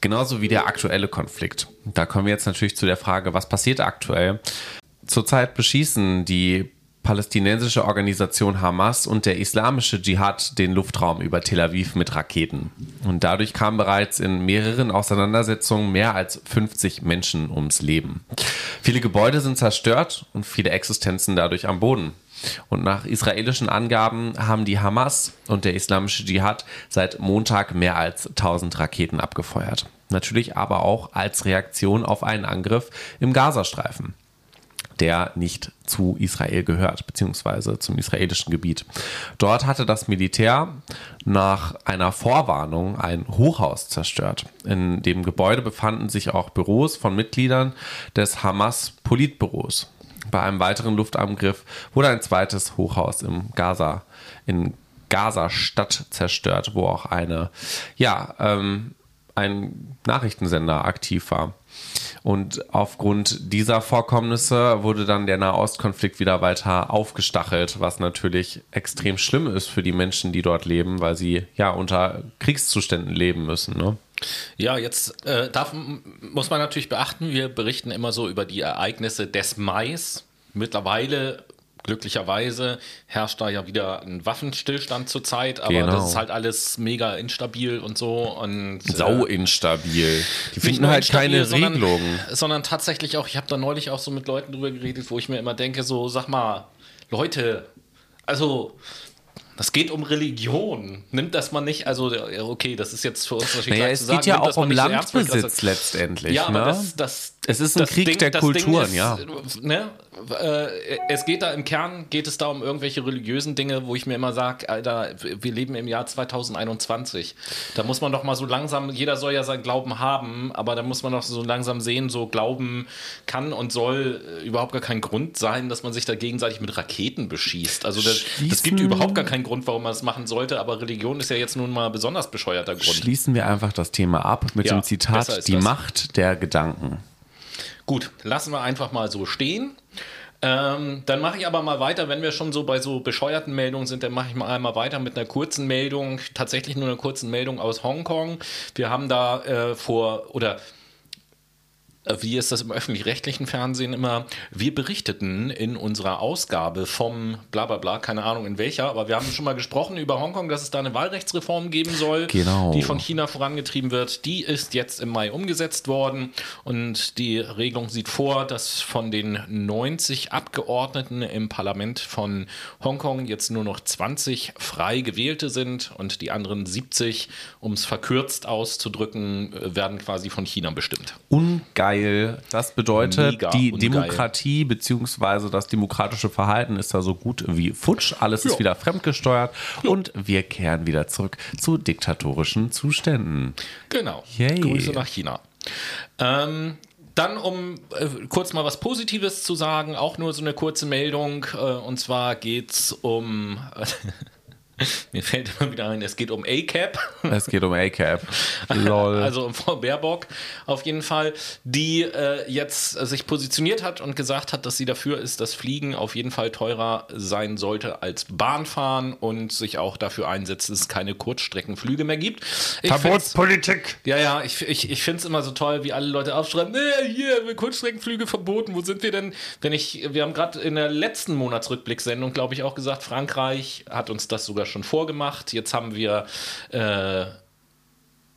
Genauso wie der aktuelle Konflikt. Da kommen wir jetzt natürlich zu der Frage, was passiert aktuell? Zurzeit beschießen die palästinensische Organisation Hamas und der islamische Dschihad den Luftraum über Tel Aviv mit Raketen. Und dadurch kamen bereits in mehreren Auseinandersetzungen mehr als 50 Menschen ums Leben. Viele Gebäude sind zerstört und viele Existenzen dadurch am Boden. Und nach israelischen Angaben haben die Hamas und der islamische Dschihad seit Montag mehr als 1000 Raketen abgefeuert. Natürlich aber auch als Reaktion auf einen Angriff im Gazastreifen der nicht zu Israel gehört, beziehungsweise zum israelischen Gebiet. Dort hatte das Militär nach einer Vorwarnung ein Hochhaus zerstört. In dem Gebäude befanden sich auch Büros von Mitgliedern des Hamas-Politbüros. Bei einem weiteren Luftangriff wurde ein zweites Hochhaus im Gaza, in Gaza-Stadt zerstört, wo auch eine, ja, ähm, ein Nachrichtensender aktiv war. Und aufgrund dieser Vorkommnisse wurde dann der Nahostkonflikt wieder weiter aufgestachelt, was natürlich extrem schlimm ist für die Menschen, die dort leben, weil sie ja unter Kriegszuständen leben müssen. Ne? Ja, jetzt äh, darf, muss man natürlich beachten, wir berichten immer so über die Ereignisse des Mais. Mittlerweile glücklicherweise herrscht da ja wieder ein Waffenstillstand zurzeit, aber genau. das ist halt alles mega instabil und so. Und, äh, Sau instabil. Die finden halt instabil, keine sondern, Regelungen. Sondern tatsächlich auch, ich habe da neulich auch so mit Leuten drüber geredet, wo ich mir immer denke, so, sag mal, Leute, also das geht um Religion. Nimmt das man nicht, also okay, das ist jetzt für uns natürlich naja, es geht ja auch um Landbesitz so letztendlich. Ja, ne? aber das, das, es ist ein Krieg Ding, der Kulturen, ist, ja. Ne, äh, es geht da im Kern, geht es da um irgendwelche religiösen Dinge, wo ich mir immer sage, Alter, wir leben im Jahr 2021. Da muss man doch mal so langsam, jeder soll ja seinen Glauben haben, aber da muss man doch so langsam sehen, so Glauben kann und soll äh, überhaupt gar kein Grund sein, dass man sich da gegenseitig mit Raketen beschießt. Also das, das gibt überhaupt gar keinen Grund, warum man das machen sollte, aber Religion ist ja jetzt nun mal besonders bescheuerter Grund. Schließen wir einfach das Thema ab mit ja, dem Zitat, die das. Macht der Gedanken. Gut, lassen wir einfach mal so stehen. Ähm, dann mache ich aber mal weiter, wenn wir schon so bei so bescheuerten Meldungen sind, dann mache ich mal einmal weiter mit einer kurzen Meldung, tatsächlich nur einer kurzen Meldung aus Hongkong. Wir haben da äh, vor, oder wie ist das im öffentlich-rechtlichen Fernsehen immer, wir berichteten in unserer Ausgabe vom bla bla bla, keine Ahnung in welcher, aber wir haben schon mal gesprochen über Hongkong, dass es da eine Wahlrechtsreform geben soll, genau. die von China vorangetrieben wird. Die ist jetzt im Mai umgesetzt worden und die Regelung sieht vor, dass von den 90 Abgeordneten im Parlament von Hongkong jetzt nur noch 20 frei gewählte sind und die anderen 70, um es verkürzt auszudrücken, werden quasi von China bestimmt. Ungeil weil das bedeutet, Mega die ungeil. Demokratie bzw. das demokratische Verhalten ist da so gut wie futsch. Alles ja. ist wieder fremdgesteuert ja. und wir kehren wieder zurück zu diktatorischen Zuständen. Genau. Yay. Grüße nach China. Ähm, dann, um äh, kurz mal was Positives zu sagen, auch nur so eine kurze Meldung. Äh, und zwar geht es um. Mir fällt immer wieder ein, es geht um A-Cap. Es geht um A-Cap. Lol. Also um Frau Baerbock auf jeden Fall, die äh, jetzt sich positioniert hat und gesagt hat, dass sie dafür ist, dass Fliegen auf jeden Fall teurer sein sollte als Bahnfahren und sich auch dafür einsetzt, dass es keine Kurzstreckenflüge mehr gibt. Verbotspolitik. Ja, ja, ich, ich, ich finde es immer so toll, wie alle Leute aufschreiben, nee, hier, Kurzstreckenflüge verboten, wo sind wir denn? Wenn ich, wir haben gerade in der letzten Monatsrückblicksendung, glaube ich, auch gesagt, Frankreich hat uns das sogar schon vorgemacht. Jetzt haben wir äh,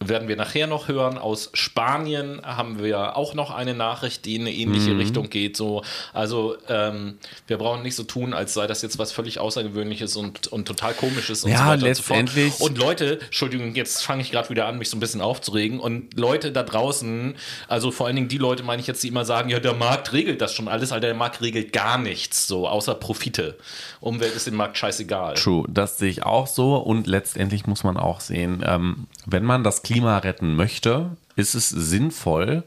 werden wir nachher noch hören. Aus Spanien haben wir auch noch eine Nachricht, die in eine ähnliche mhm. Richtung geht. So, also ähm, wir brauchen nicht so tun, als sei das jetzt was völlig Außergewöhnliches und, und total komisches und ja, so weiter letztendlich. Und, so und Leute, Entschuldigung, jetzt fange ich gerade wieder an, mich so ein bisschen aufzuregen. Und Leute da draußen, also vor allen Dingen die Leute, meine ich jetzt, die immer sagen, ja, der Markt regelt das schon alles, Alter, der Markt regelt gar nichts, so außer Profite. Umwelt ist dem Markt scheißegal. True, das sehe ich auch so. Und letztendlich muss man auch sehen, ähm, wenn man das Klima retten möchte, ist es sinnvoll,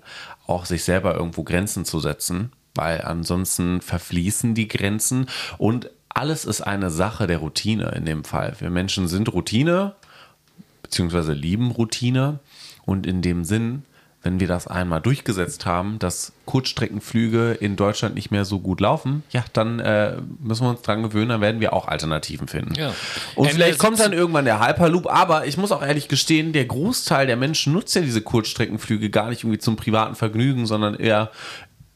auch sich selber irgendwo Grenzen zu setzen, weil ansonsten verfließen die Grenzen und alles ist eine Sache der Routine in dem Fall. Wir Menschen sind Routine, beziehungsweise lieben Routine und in dem Sinn wenn wir das einmal durchgesetzt haben, dass Kurzstreckenflüge in Deutschland nicht mehr so gut laufen, ja, dann äh, müssen wir uns dran gewöhnen, dann werden wir auch Alternativen finden. Ja. Und Ende vielleicht kommt dann irgendwann der Hyperloop, aber ich muss auch ehrlich gestehen, der Großteil der Menschen nutzt ja diese Kurzstreckenflüge gar nicht irgendwie zum privaten Vergnügen, sondern eher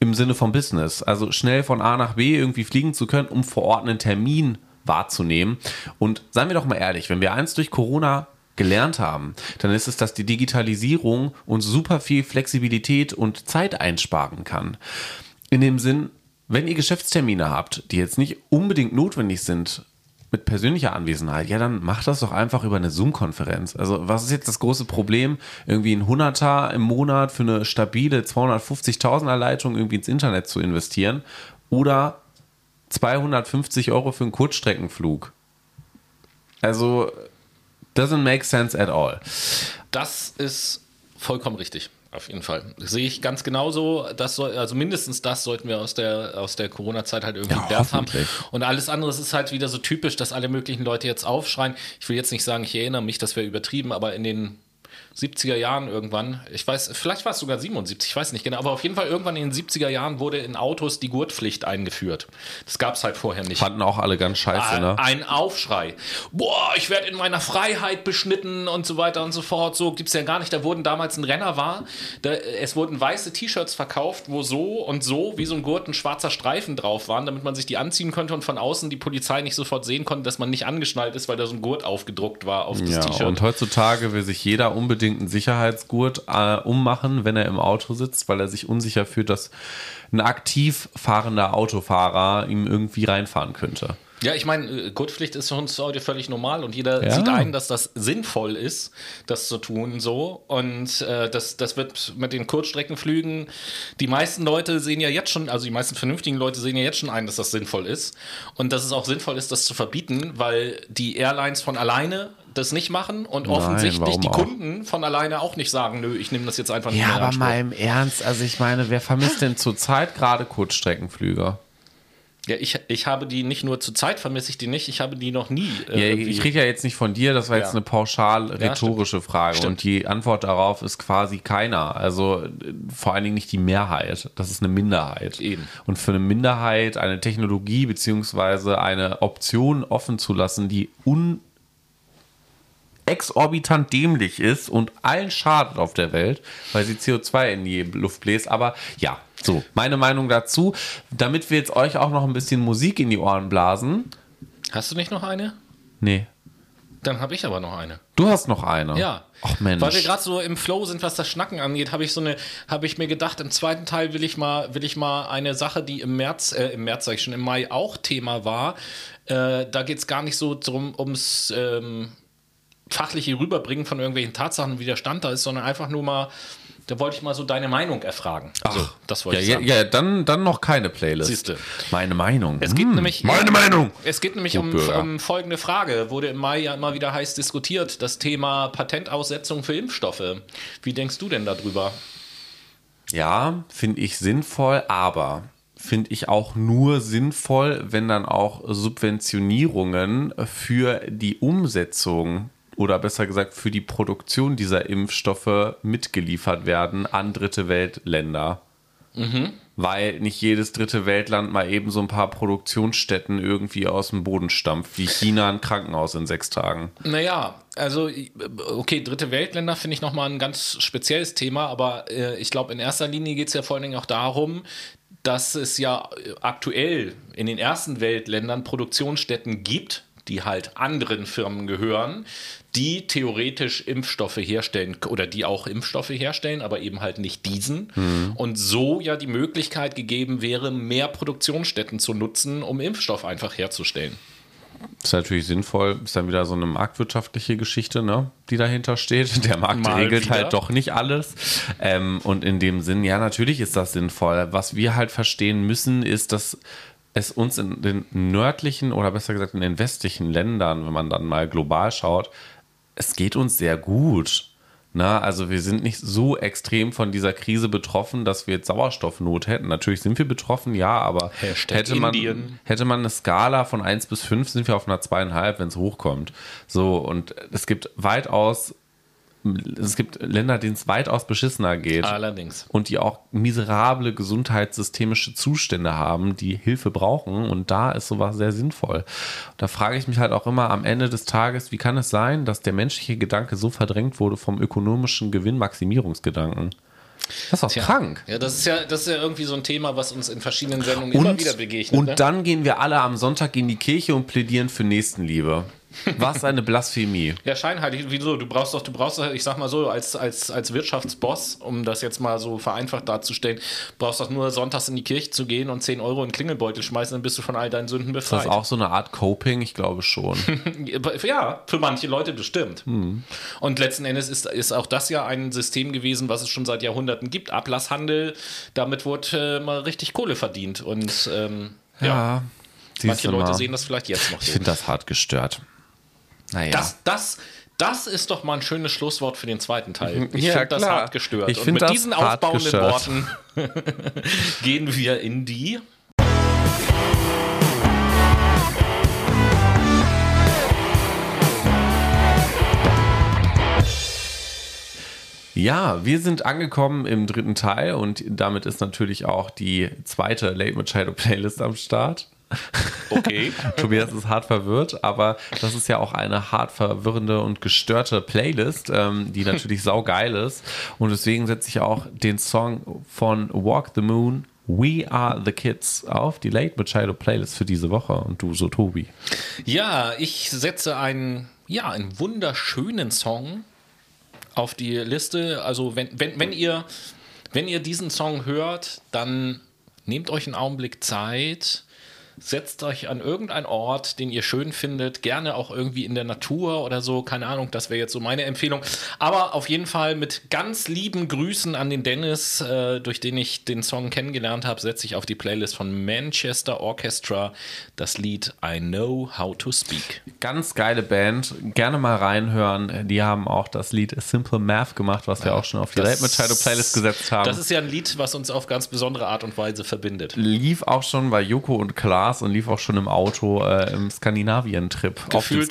im Sinne vom Business. Also schnell von A nach B irgendwie fliegen zu können, um vor Ort einen Termin wahrzunehmen. Und seien wir doch mal ehrlich, wenn wir eins durch Corona gelernt haben, dann ist es, dass die Digitalisierung uns super viel Flexibilität und Zeit einsparen kann. In dem Sinn, wenn ihr Geschäftstermine habt, die jetzt nicht unbedingt notwendig sind, mit persönlicher Anwesenheit, ja, dann macht das doch einfach über eine Zoom-Konferenz. Also, was ist jetzt das große Problem, irgendwie ein Hunderter im Monat für eine stabile 250.000er Leitung irgendwie ins Internet zu investieren oder 250 Euro für einen Kurzstreckenflug? Also, Doesn't make sense at all. Das ist vollkommen richtig. Auf jeden Fall. sehe ich ganz genauso. Das soll, also mindestens das sollten wir aus der, aus der Corona-Zeit halt irgendwie ja, haben. Und alles andere ist halt wieder so typisch, dass alle möglichen Leute jetzt aufschreien. Ich will jetzt nicht sagen, ich erinnere mich, das wäre übertrieben, aber in den 70er Jahren irgendwann, ich weiß, vielleicht war es sogar 77, ich weiß nicht genau, aber auf jeden Fall irgendwann in den 70er Jahren wurde in Autos die Gurtpflicht eingeführt. Das gab es halt vorher nicht. Fanden auch alle ganz scheiße, ne? Ein Aufschrei. Boah, ich werde in meiner Freiheit beschnitten und so weiter und so fort. So gibt es ja gar nicht. Da wurden damals ein Renner war, da, es wurden weiße T-Shirts verkauft, wo so und so wie so ein Gurt ein schwarzer Streifen drauf waren, damit man sich die anziehen konnte und von außen die Polizei nicht sofort sehen konnte, dass man nicht angeschnallt ist, weil da so ein Gurt aufgedruckt war auf das ja, T-Shirt. Und heutzutage will sich jeder unbedingt unbedingt Sicherheitsgurt äh, ummachen, wenn er im Auto sitzt, weil er sich unsicher fühlt, dass ein aktiv fahrender Autofahrer ihm irgendwie reinfahren könnte. Ja, ich meine, äh, Gurtpflicht ist für uns heute völlig normal und jeder ja. sieht ein, dass das sinnvoll ist, das zu tun so. Und äh, das, das wird mit den Kurzstreckenflügen, die meisten Leute sehen ja jetzt schon, also die meisten vernünftigen Leute sehen ja jetzt schon ein, dass das sinnvoll ist. Und dass es auch sinnvoll ist, das zu verbieten, weil die Airlines von alleine das nicht machen und Nein, offensichtlich die Kunden von alleine auch nicht sagen, nö, ich nehme das jetzt einfach nicht ja, mehr. Ja, aber mal im Ernst, also ich meine, wer vermisst denn zurzeit gerade Kurzstreckenflüge? Ja, ich, ich habe die nicht nur zur Zeit vermisse ich die nicht, ich habe die noch nie. Äh, ja, ich rede ja jetzt nicht von dir, das war ja. jetzt eine pauschal rhetorische ja, Frage. Stimmt. Und die Antwort darauf ist quasi keiner. Also vor allen Dingen nicht die Mehrheit. Das ist eine Minderheit. Eben. Und für eine Minderheit eine Technologie beziehungsweise eine Option offen zu lassen, die un exorbitant dämlich ist und allen schadet auf der Welt, weil sie CO2 in die Luft bläst. Aber ja, so, meine Meinung dazu. Damit wir jetzt euch auch noch ein bisschen Musik in die Ohren blasen. Hast du nicht noch eine? Nee. Dann habe ich aber noch eine. Du hast noch eine? Ja. Ach Mensch. Weil wir gerade so im Flow sind, was das Schnacken angeht, habe ich so eine, habe ich mir gedacht, im zweiten Teil will ich mal, will ich mal eine Sache, die im März, äh, im März sag ich schon, im Mai auch Thema war. Äh, da geht es gar nicht so drum, ums ähm, fachliche Rüberbringen von irgendwelchen Tatsachen, wie der Stand da ist, sondern einfach nur mal, da wollte ich mal so deine Meinung erfragen. Ach, so, das wollte ja, ich sagen. Ja, dann, dann noch keine Playlist. Siehste. Meine Meinung. Es geht hm, nämlich, meine Meinung. Es geht nämlich um, um, folgende Frage. Wurde im Mai ja immer wieder heiß diskutiert. Das Thema Patentaussetzung für Impfstoffe. Wie denkst du denn darüber? Ja, finde ich sinnvoll, aber finde ich auch nur sinnvoll, wenn dann auch Subventionierungen für die Umsetzung oder besser gesagt für die Produktion dieser Impfstoffe mitgeliefert werden an dritte Weltländer. Mhm. Weil nicht jedes dritte Weltland mal eben so ein paar Produktionsstätten irgendwie aus dem Boden stampft, wie China ein Krankenhaus in sechs Tagen. Naja, also, okay, dritte Weltländer finde ich nochmal ein ganz spezielles Thema, aber äh, ich glaube, in erster Linie geht es ja vor allen Dingen auch darum, dass es ja aktuell in den ersten Weltländern Produktionsstätten gibt, die halt anderen Firmen gehören, die theoretisch Impfstoffe herstellen oder die auch Impfstoffe herstellen, aber eben halt nicht diesen. Und so ja die Möglichkeit gegeben wäre, mehr Produktionsstätten zu nutzen, um Impfstoff einfach herzustellen. Ist natürlich sinnvoll, ist dann wieder so eine marktwirtschaftliche Geschichte, ne, die dahinter steht. Der Markt Mal regelt wieder. halt doch nicht alles. Ähm, und in dem Sinn, ja, natürlich ist das sinnvoll. Was wir halt verstehen müssen, ist, dass es uns in den nördlichen oder besser gesagt in den westlichen Ländern, wenn man dann mal global schaut, es geht uns sehr gut. Na, also wir sind nicht so extrem von dieser Krise betroffen, dass wir jetzt Sauerstoffnot hätten. Natürlich sind wir betroffen, ja, aber Hashtag hätte man, Indien. hätte man eine Skala von 1 bis 5, sind wir auf einer 2,5, wenn es hochkommt. So, und es gibt weitaus, es gibt Länder, denen es weitaus beschissener geht. Allerdings. Und die auch miserable gesundheitssystemische Zustände haben, die Hilfe brauchen. Und da ist sowas sehr sinnvoll. Da frage ich mich halt auch immer am Ende des Tages, wie kann es sein, dass der menschliche Gedanke so verdrängt wurde vom ökonomischen Gewinnmaximierungsgedanken? Das ist doch Tja. krank. Ja, das ist ja, das ist ja irgendwie so ein Thema, was uns in verschiedenen Sendungen immer Und, wieder begegnet. und ne? dann gehen wir alle am Sonntag in die Kirche und plädieren für Nächstenliebe. Was eine Blasphemie. Ja, scheinheilig. Wieso? Du brauchst doch, du brauchst doch, ich sag mal so, als, als, als Wirtschaftsboss, um das jetzt mal so vereinfacht darzustellen, brauchst doch nur sonntags in die Kirche zu gehen und 10 Euro in den Klingelbeutel schmeißen, dann bist du von all deinen Sünden Ist das befreit. auch so eine Art Coping? Ich glaube schon. Ja, für manche Leute bestimmt. Hm. Und letzten Endes ist, ist auch das ja ein System gewesen, was es schon seit Jahrhunderten gibt. Ablasshandel, damit wurde äh, mal richtig Kohle verdient. Und ähm, ja, siehst manche Leute mal. sehen das vielleicht jetzt noch Ich so. finde das hart gestört. Naja. Das, das, das ist doch mal ein schönes Schlusswort für den zweiten Teil. Ich Ja, finde das hart gestört. Ich Und mit diesen aufbauenden gestört. Worten gehen wir in die. Ja, wir sind angekommen im dritten Teil und damit ist natürlich auch die zweite Late Machado Playlist am Start. Okay. Tobias ist hart verwirrt, aber das ist ja auch eine hart verwirrende und gestörte Playlist, ähm, die natürlich saugeil ist. Und deswegen setze ich auch den Song von Walk the Moon, We Are the Kids, auf die Late Machado Playlist für diese Woche. Und du so, Tobi. Ja, ich setze einen, ja, einen wunderschönen Song auf die Liste. Also wenn, wenn, wenn, ihr, wenn ihr diesen Song hört, dann nehmt euch einen Augenblick Zeit, setzt euch an irgendeinen Ort, den ihr schön findet, gerne auch irgendwie in der Natur oder so, keine Ahnung, das wäre jetzt so meine Empfehlung. Aber auf jeden Fall mit ganz lieben Grüßen an den Dennis, äh, durch den ich den Song kennengelernt habe, setze ich auf die Playlist von Manchester Orchestra das Lied I Know How to Speak. Ganz geile Band, gerne mal reinhören. Die haben auch das Lied Simple Math gemacht, was wir auch schon auf die Late Machado Playlist gesetzt haben. Das ist ja ein Lied, was uns auf ganz besondere Art und Weise verbindet. lief auch schon bei Joko und Klaas und lief auch schon im Auto äh, im Skandinavien-Trip. auf Gefühlt 500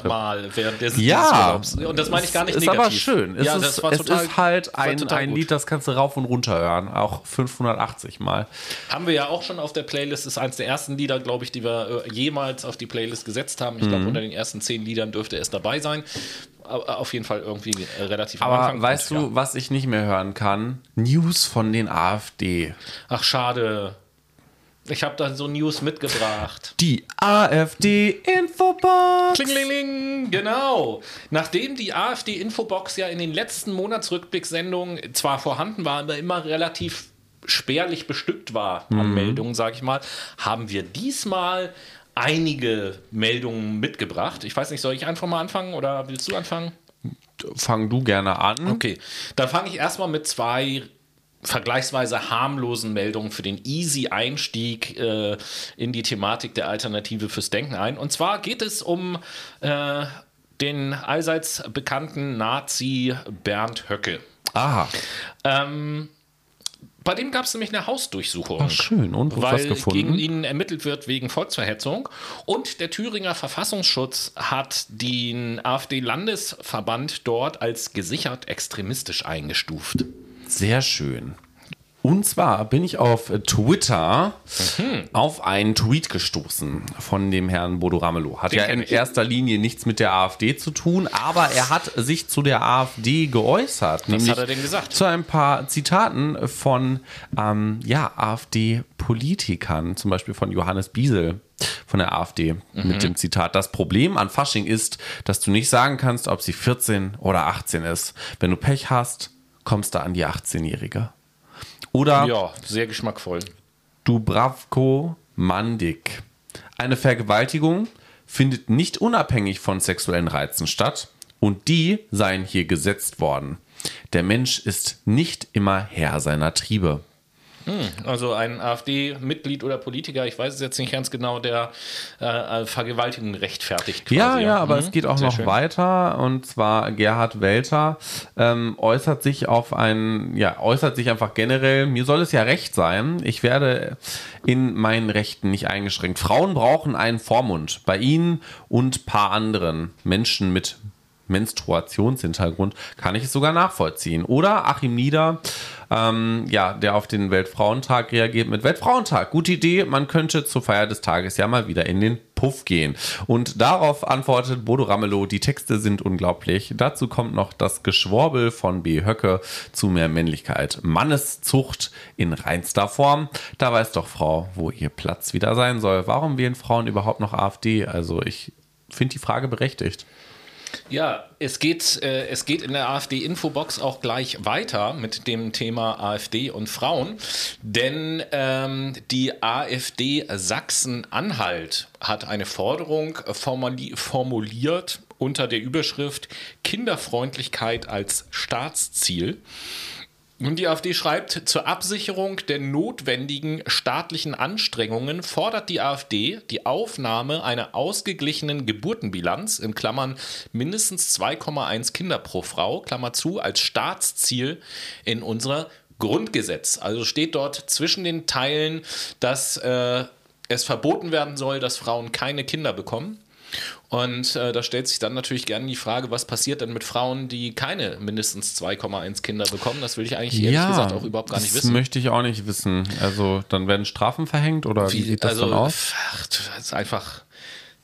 Skandinavien-Trip. Mal während des Ja. Und das meine ich gar nicht ist negativ. aber schön. Es, ja, ist, das war es total, ist halt ein, ein. Lied, das kannst du rauf und runter hören, auch 580 Mal. Haben wir ja auch schon auf der Playlist. Ist eins der ersten Lieder, glaube ich, die wir äh, jemals auf die Playlist gesetzt haben. Ich Mhm. glaube, unter den ersten zehn Liedern dürfte es dabei sein. Aber Auf jeden Fall irgendwie äh, relativ Aber Anfang. weißt du, was ich nicht mehr hören kann? News von den AfD. Ach, schade. Ich habe da so News mitgebracht. Die AfD-Infobox. Klingelingeling, genau. Nachdem die AfD-Infobox ja in den letzten Monatsrückblickssendungen zwar vorhanden war, aber immer relativ spärlich bestückt war an Meldungen, sage ich mal, haben wir diesmal einige Meldungen mitgebracht. Ich weiß nicht, soll ich einfach mal anfangen oder willst du anfangen? Fang du gerne an. Okay, dann fange ich erstmal mit zwei vergleichsweise harmlosen Meldungen für den easy Einstieg äh, in die Thematik der Alternative fürs Denken ein. Und zwar geht es um äh, den allseits bekannten Nazi Bernd Höcke. Aha. Ähm, bei dem gab es nämlich eine Hausdurchsuchung. Ach, schön. Und, was weil gefunden? gegen ihn ermittelt wird wegen Volksverhetzung. Und der Thüringer Verfassungsschutz hat den AfD-Landesverband dort als gesichert extremistisch eingestuft. Sehr schön. Und zwar bin ich auf Twitter Mhm. auf einen Tweet gestoßen von dem Herrn Bodo Ramelow. Hat Den ja in erster Linie nichts mit der AfD zu tun, aber er hat sich zu der AfD geäußert. Was hat er denn gesagt? Zu ein paar Zitaten von ähm, ja, AfD-Politikern, zum Beispiel von Johannes Biesel. von der AfD mit dem Zitat. Das Problem an Fasching ist, dass du nicht sagen kannst, ob sie 14 oder 18 ist. Wenn du Pech hast, kommst du an die 18-Jährige. Oder Ja, sehr geschmackvoll. Dubravko Mandik. Eine Vergewaltigung findet nicht unabhängig von sexuellen Reizen statt und die seien hier gesetzt worden. Der Mensch ist nicht immer Herr seiner Triebe. Also ein AfD-Mitglied oder Politiker, ich weiß es jetzt nicht ganz genau, der äh, Vergewaltigung rechtfertigt. Quasi. Ja, ja, aber Mhm. es geht auch Sehr noch schön. weiter und zwar Gerhard Welter ähm, äußert sich auf ein, ja, äußert sich einfach generell, mir soll es ja recht sein, ich werde in meinen Rechten nicht eingeschränkt. Frauen brauchen einen Vormund. Bei ihnen und paar anderen Menschen mit Menstruationshintergrund kann ich es sogar nachvollziehen. Oder Achim Nieder, ähm, ja, der auf den Weltfrauentag reagiert mit Weltfrauentag. Gute Idee, man könnte zur Feier des Tages ja mal wieder in den Puff gehen. Und darauf antwortet Bodo Ramelow, die Texte sind unglaublich. Dazu kommt noch das Geschworbel von B. Höcke zu mehr Männlichkeit. Manneszucht in reinster Form. Da weiß doch Frau, wo ihr Platz wieder sein soll. Warum wählen Frauen überhaupt noch AfD? Also ich finde die Frage berechtigt. Ja, es geht, äh, es geht in der AfD-Infobox auch gleich weiter mit dem Thema AfD und Frauen, denn ähm, die AfD Sachsen-Anhalt hat eine Forderung formali- formuliert unter der Überschrift Kinderfreundlichkeit als Staatsziel. Und die AfD schreibt, zur Absicherung der notwendigen staatlichen Anstrengungen fordert die AfD die Aufnahme einer ausgeglichenen Geburtenbilanz in Klammern mindestens 2,1 Kinder pro Frau, Klammer zu, als Staatsziel in unser Grundgesetz. Also steht dort zwischen den Teilen, dass äh, es verboten werden soll, dass Frauen keine Kinder bekommen. Und äh, da stellt sich dann natürlich gerne die Frage, was passiert denn mit Frauen, die keine mindestens 2,1 Kinder bekommen? Das will ich eigentlich ehrlich gesagt auch überhaupt gar nicht das wissen. möchte ich auch nicht wissen. Also dann werden Strafen verhängt oder wie, sieht das also, dann aus? Ach, das ist einfach.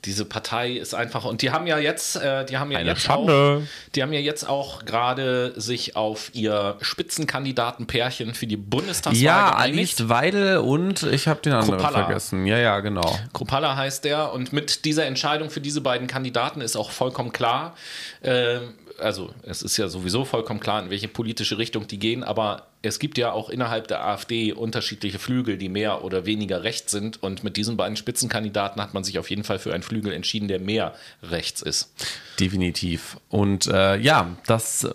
Diese Partei ist einfach und die haben ja jetzt, äh, die haben ja Eine jetzt Schande. auch, die haben ja jetzt auch gerade sich auf ihr Spitzenkandidatenpärchen für die Bundestagswahl Ja, geeinigt. Alice Weidel und ich habe den anderen Kruppalla. vergessen. Ja, ja, genau. Kruppalla heißt der und mit dieser Entscheidung für diese beiden Kandidaten ist auch vollkommen klar, äh, also es ist ja sowieso vollkommen klar, in welche politische Richtung die gehen, aber es gibt ja auch innerhalb der AfD unterschiedliche Flügel, die mehr oder weniger rechts sind und mit diesen beiden Spitzenkandidaten hat man sich auf jeden Fall für einen Flügel entschieden, der mehr rechts ist. Definitiv. Und äh, ja, das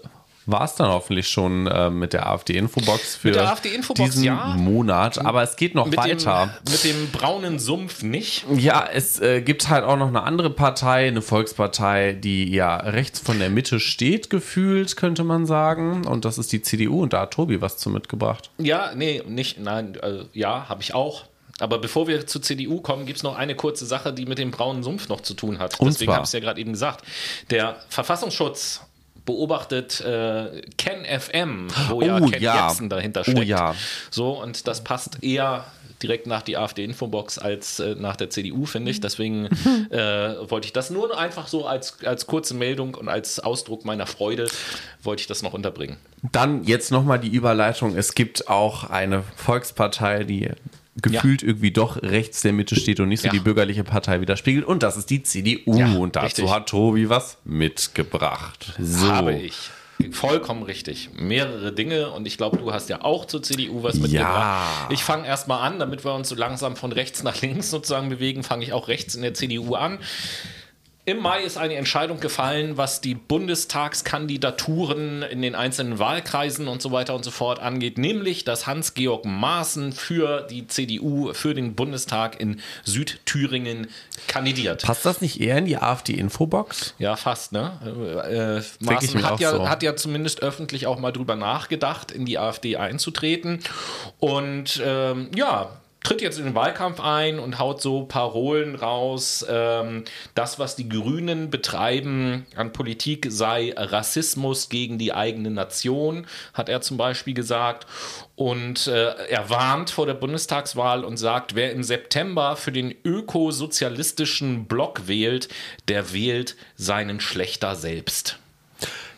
war es dann hoffentlich schon äh, mit der AfD-Infobox für der AfD-Infobox, diesen ja. Monat. Aber es geht noch Mit weiter. dem, mit dem braunen Sumpf nicht. Ja, es äh, gibt halt auch noch eine andere Partei, eine Volkspartei, die ja rechts von der Mitte steht, gefühlt, könnte man sagen. Und das ist die CDU. Und da hat Tobi was zu mitgebracht. Ja, nee, nicht, nein, äh, ja, habe ich auch. Aber bevor wir zur CDU kommen, gibt es noch eine kurze Sache, die mit dem braunen Sumpf noch zu tun hat. Und Deswegen habe ich es ja gerade eben gesagt. Der Verfassungsschutz beobachtet äh, Ken FM, wo ja Oh, Ken ja. Jebsen dahinter Oh, steckt. ja. So, und das passt eher direkt nach die AfD-Infobox als äh, nach der CDU, finde ich. Deswegen äh, wollte ich das nur einfach so als, als kurze Meldung und als Ausdruck meiner Freude, wollte ich das noch unterbringen. Dann jetzt nochmal die Überleitung. Es gibt auch eine Volkspartei, die gefühlt irgendwie doch rechts der Mitte steht und nicht so Ja. die bürgerliche Partei widerspiegelt. Und das ist die CDU. Ja, und dazu richtig. hat Tobi was mitgebracht. So. Habe ich. Vollkommen richtig. Mehrere Dinge und ich glaube, du hast ja auch zur CDU was mitgebracht. Ich fange erstmal an, damit wir uns so langsam von rechts nach links sozusagen bewegen, fange ich auch rechts in der CDU an. Im Mai ist eine Entscheidung gefallen, was die Bundestagskandidaturen in den einzelnen Wahlkreisen und so weiter und so fort angeht, nämlich dass Hans-Georg Maaßen für die CDU, für den Bundestag in Südthüringen kandidiert. Passt das nicht eher in die AfD-Infobox? Ja, fast, ne? Äh, ich Maaßen hat ja, so. hat ja zumindest öffentlich auch mal drüber nachgedacht, in die AfD einzutreten. Und ähm, ja, tritt jetzt in den Wahlkampf ein und haut so Parolen raus. Ähm, das, was die Grünen betreiben an Politik, sei Rassismus gegen die eigene Nation, hat er zum Beispiel gesagt. Und äh, er warnt vor der Bundestagswahl und sagt, wer im September für den ökosozialistischen Block wählt, der wählt seinen Schlechter selbst.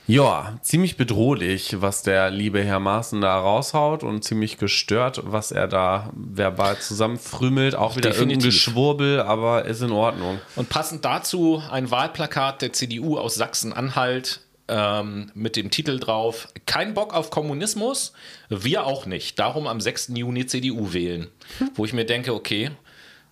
Ja, ziemlich bedrohlich, was der liebe Herr Maaßen da raushaut und ziemlich gestört, was er da verbal zusammenfrümelt. Auch wieder Definitiv. irgendein Geschwurbel, aber ist in Ordnung. Und passend dazu ein Wahlplakat der CDU aus Sachsen-Anhalt ähm, mit dem Titel drauf: Kein Bock auf Kommunismus, wir auch nicht. Darum am 6. Juni CDU wählen. Wo ich mir denke, okay.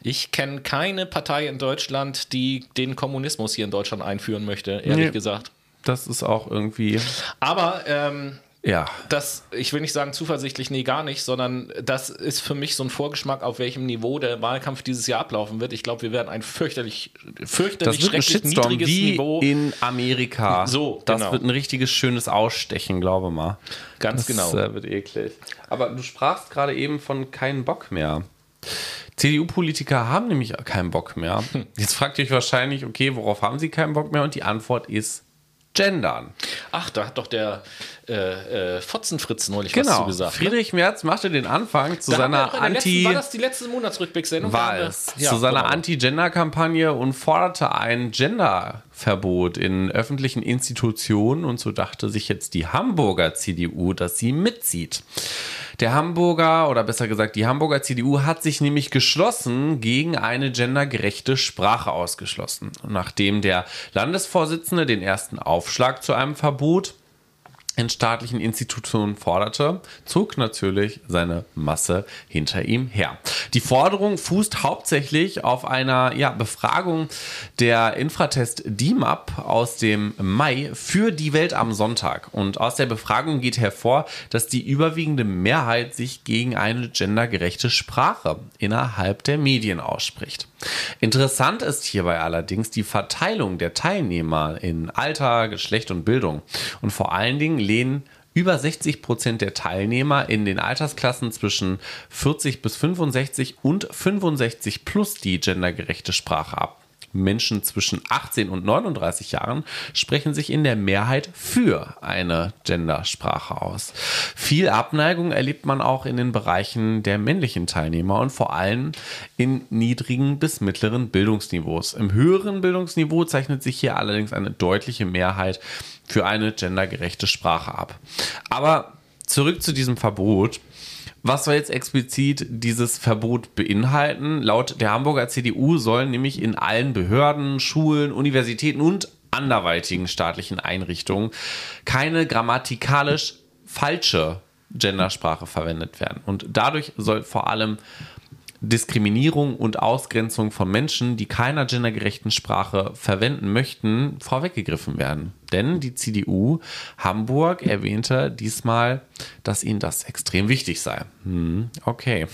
Ich kenne keine Partei in Deutschland, die den Kommunismus hier in Deutschland einführen möchte, ehrlich Nee. gesagt. Das ist auch irgendwie, Aber ähm, ja. das, ich will nicht sagen zuversichtlich, nee, gar nicht, sondern das ist für mich so ein Vorgeschmack, auf welchem Niveau der Wahlkampf dieses Jahr ablaufen wird. Ich glaube, wir werden ein fürchterlich, fürchterlich Das wird ein schrecklich Shitstorm niedriges wie Niveau. in Amerika. So, Das genau. wird ein richtiges schönes Ausstechen, glaube mal. Ganz das, genau. äh, wird eklig. Aber du sprachst gerade eben von keinen Bock mehr. CDU-Politiker haben nämlich keinen Bock mehr. Jetzt fragt ihr euch wahrscheinlich, okay, worauf haben sie keinen Bock mehr? Und die Antwort ist Gendern. Ach, da hat doch der äh, äh, Fotzenfritz neulich was Genau. zu gesagt. ne? Friedrich Merz machte den Anfang zu Da seiner der letzten, Anti- war das die letzte Monatsrückblicksendung? War es Ja, zu seiner genau. Anti-Gender-Kampagne und forderte ein Gender-Verbot in öffentlichen Institutionen und so dachte sich jetzt die Hamburger CDU, dass sie mitzieht. Der Hamburger oder besser gesagt die Hamburger CDU hat sich nämlich geschlossen gegen eine gendergerechte Sprache ausgeschlossen. Nachdem der Landesvorsitzende den ersten Aufschlag zu einem Verbot in staatlichen Institutionen forderte, zog natürlich seine Masse hinter ihm her. Die Forderung fußt hauptsächlich auf einer ja, Befragung der Infratest DIMAP aus dem Mai für die Welt am Sonntag. Und aus der Befragung geht hervor, dass die überwiegende Mehrheit sich gegen eine gendergerechte Sprache innerhalb der Medien ausspricht. Interessant ist hierbei allerdings die Verteilung der Teilnehmer in Alter, Geschlecht und Bildung. Und vor allen Dingen lehnen über 60 Prozent der Teilnehmer in den Altersklassen zwischen 40 bis 65 und 65 plus die gendergerechte Sprache ab. Menschen zwischen 18 und 39 Jahren sprechen sich in der Mehrheit für eine Gendersprache aus. Viel Abneigung erlebt man auch in den Bereichen der männlichen Teilnehmer und vor allem in niedrigen bis mittleren Bildungsniveaus. Im höheren Bildungsniveau zeichnet sich hier allerdings eine deutliche Mehrheit für eine gendergerechte Sprache ab. Aber zurück zu diesem Verbot. Was soll jetzt explizit dieses Verbot beinhalten? Laut der Hamburger CDU sollen nämlich in allen Behörden, Schulen, Universitäten und anderweitigen staatlichen Einrichtungen keine grammatikalisch falsche Gendersprache verwendet werden. Und dadurch soll vor allem Diskriminierung und Ausgrenzung von Menschen, die keiner gendergerechten Sprache verwenden möchten, vorweggegriffen werden. Denn die CDU Hamburg erwähnte diesmal, dass ihnen das extrem wichtig sei. Hm, okay.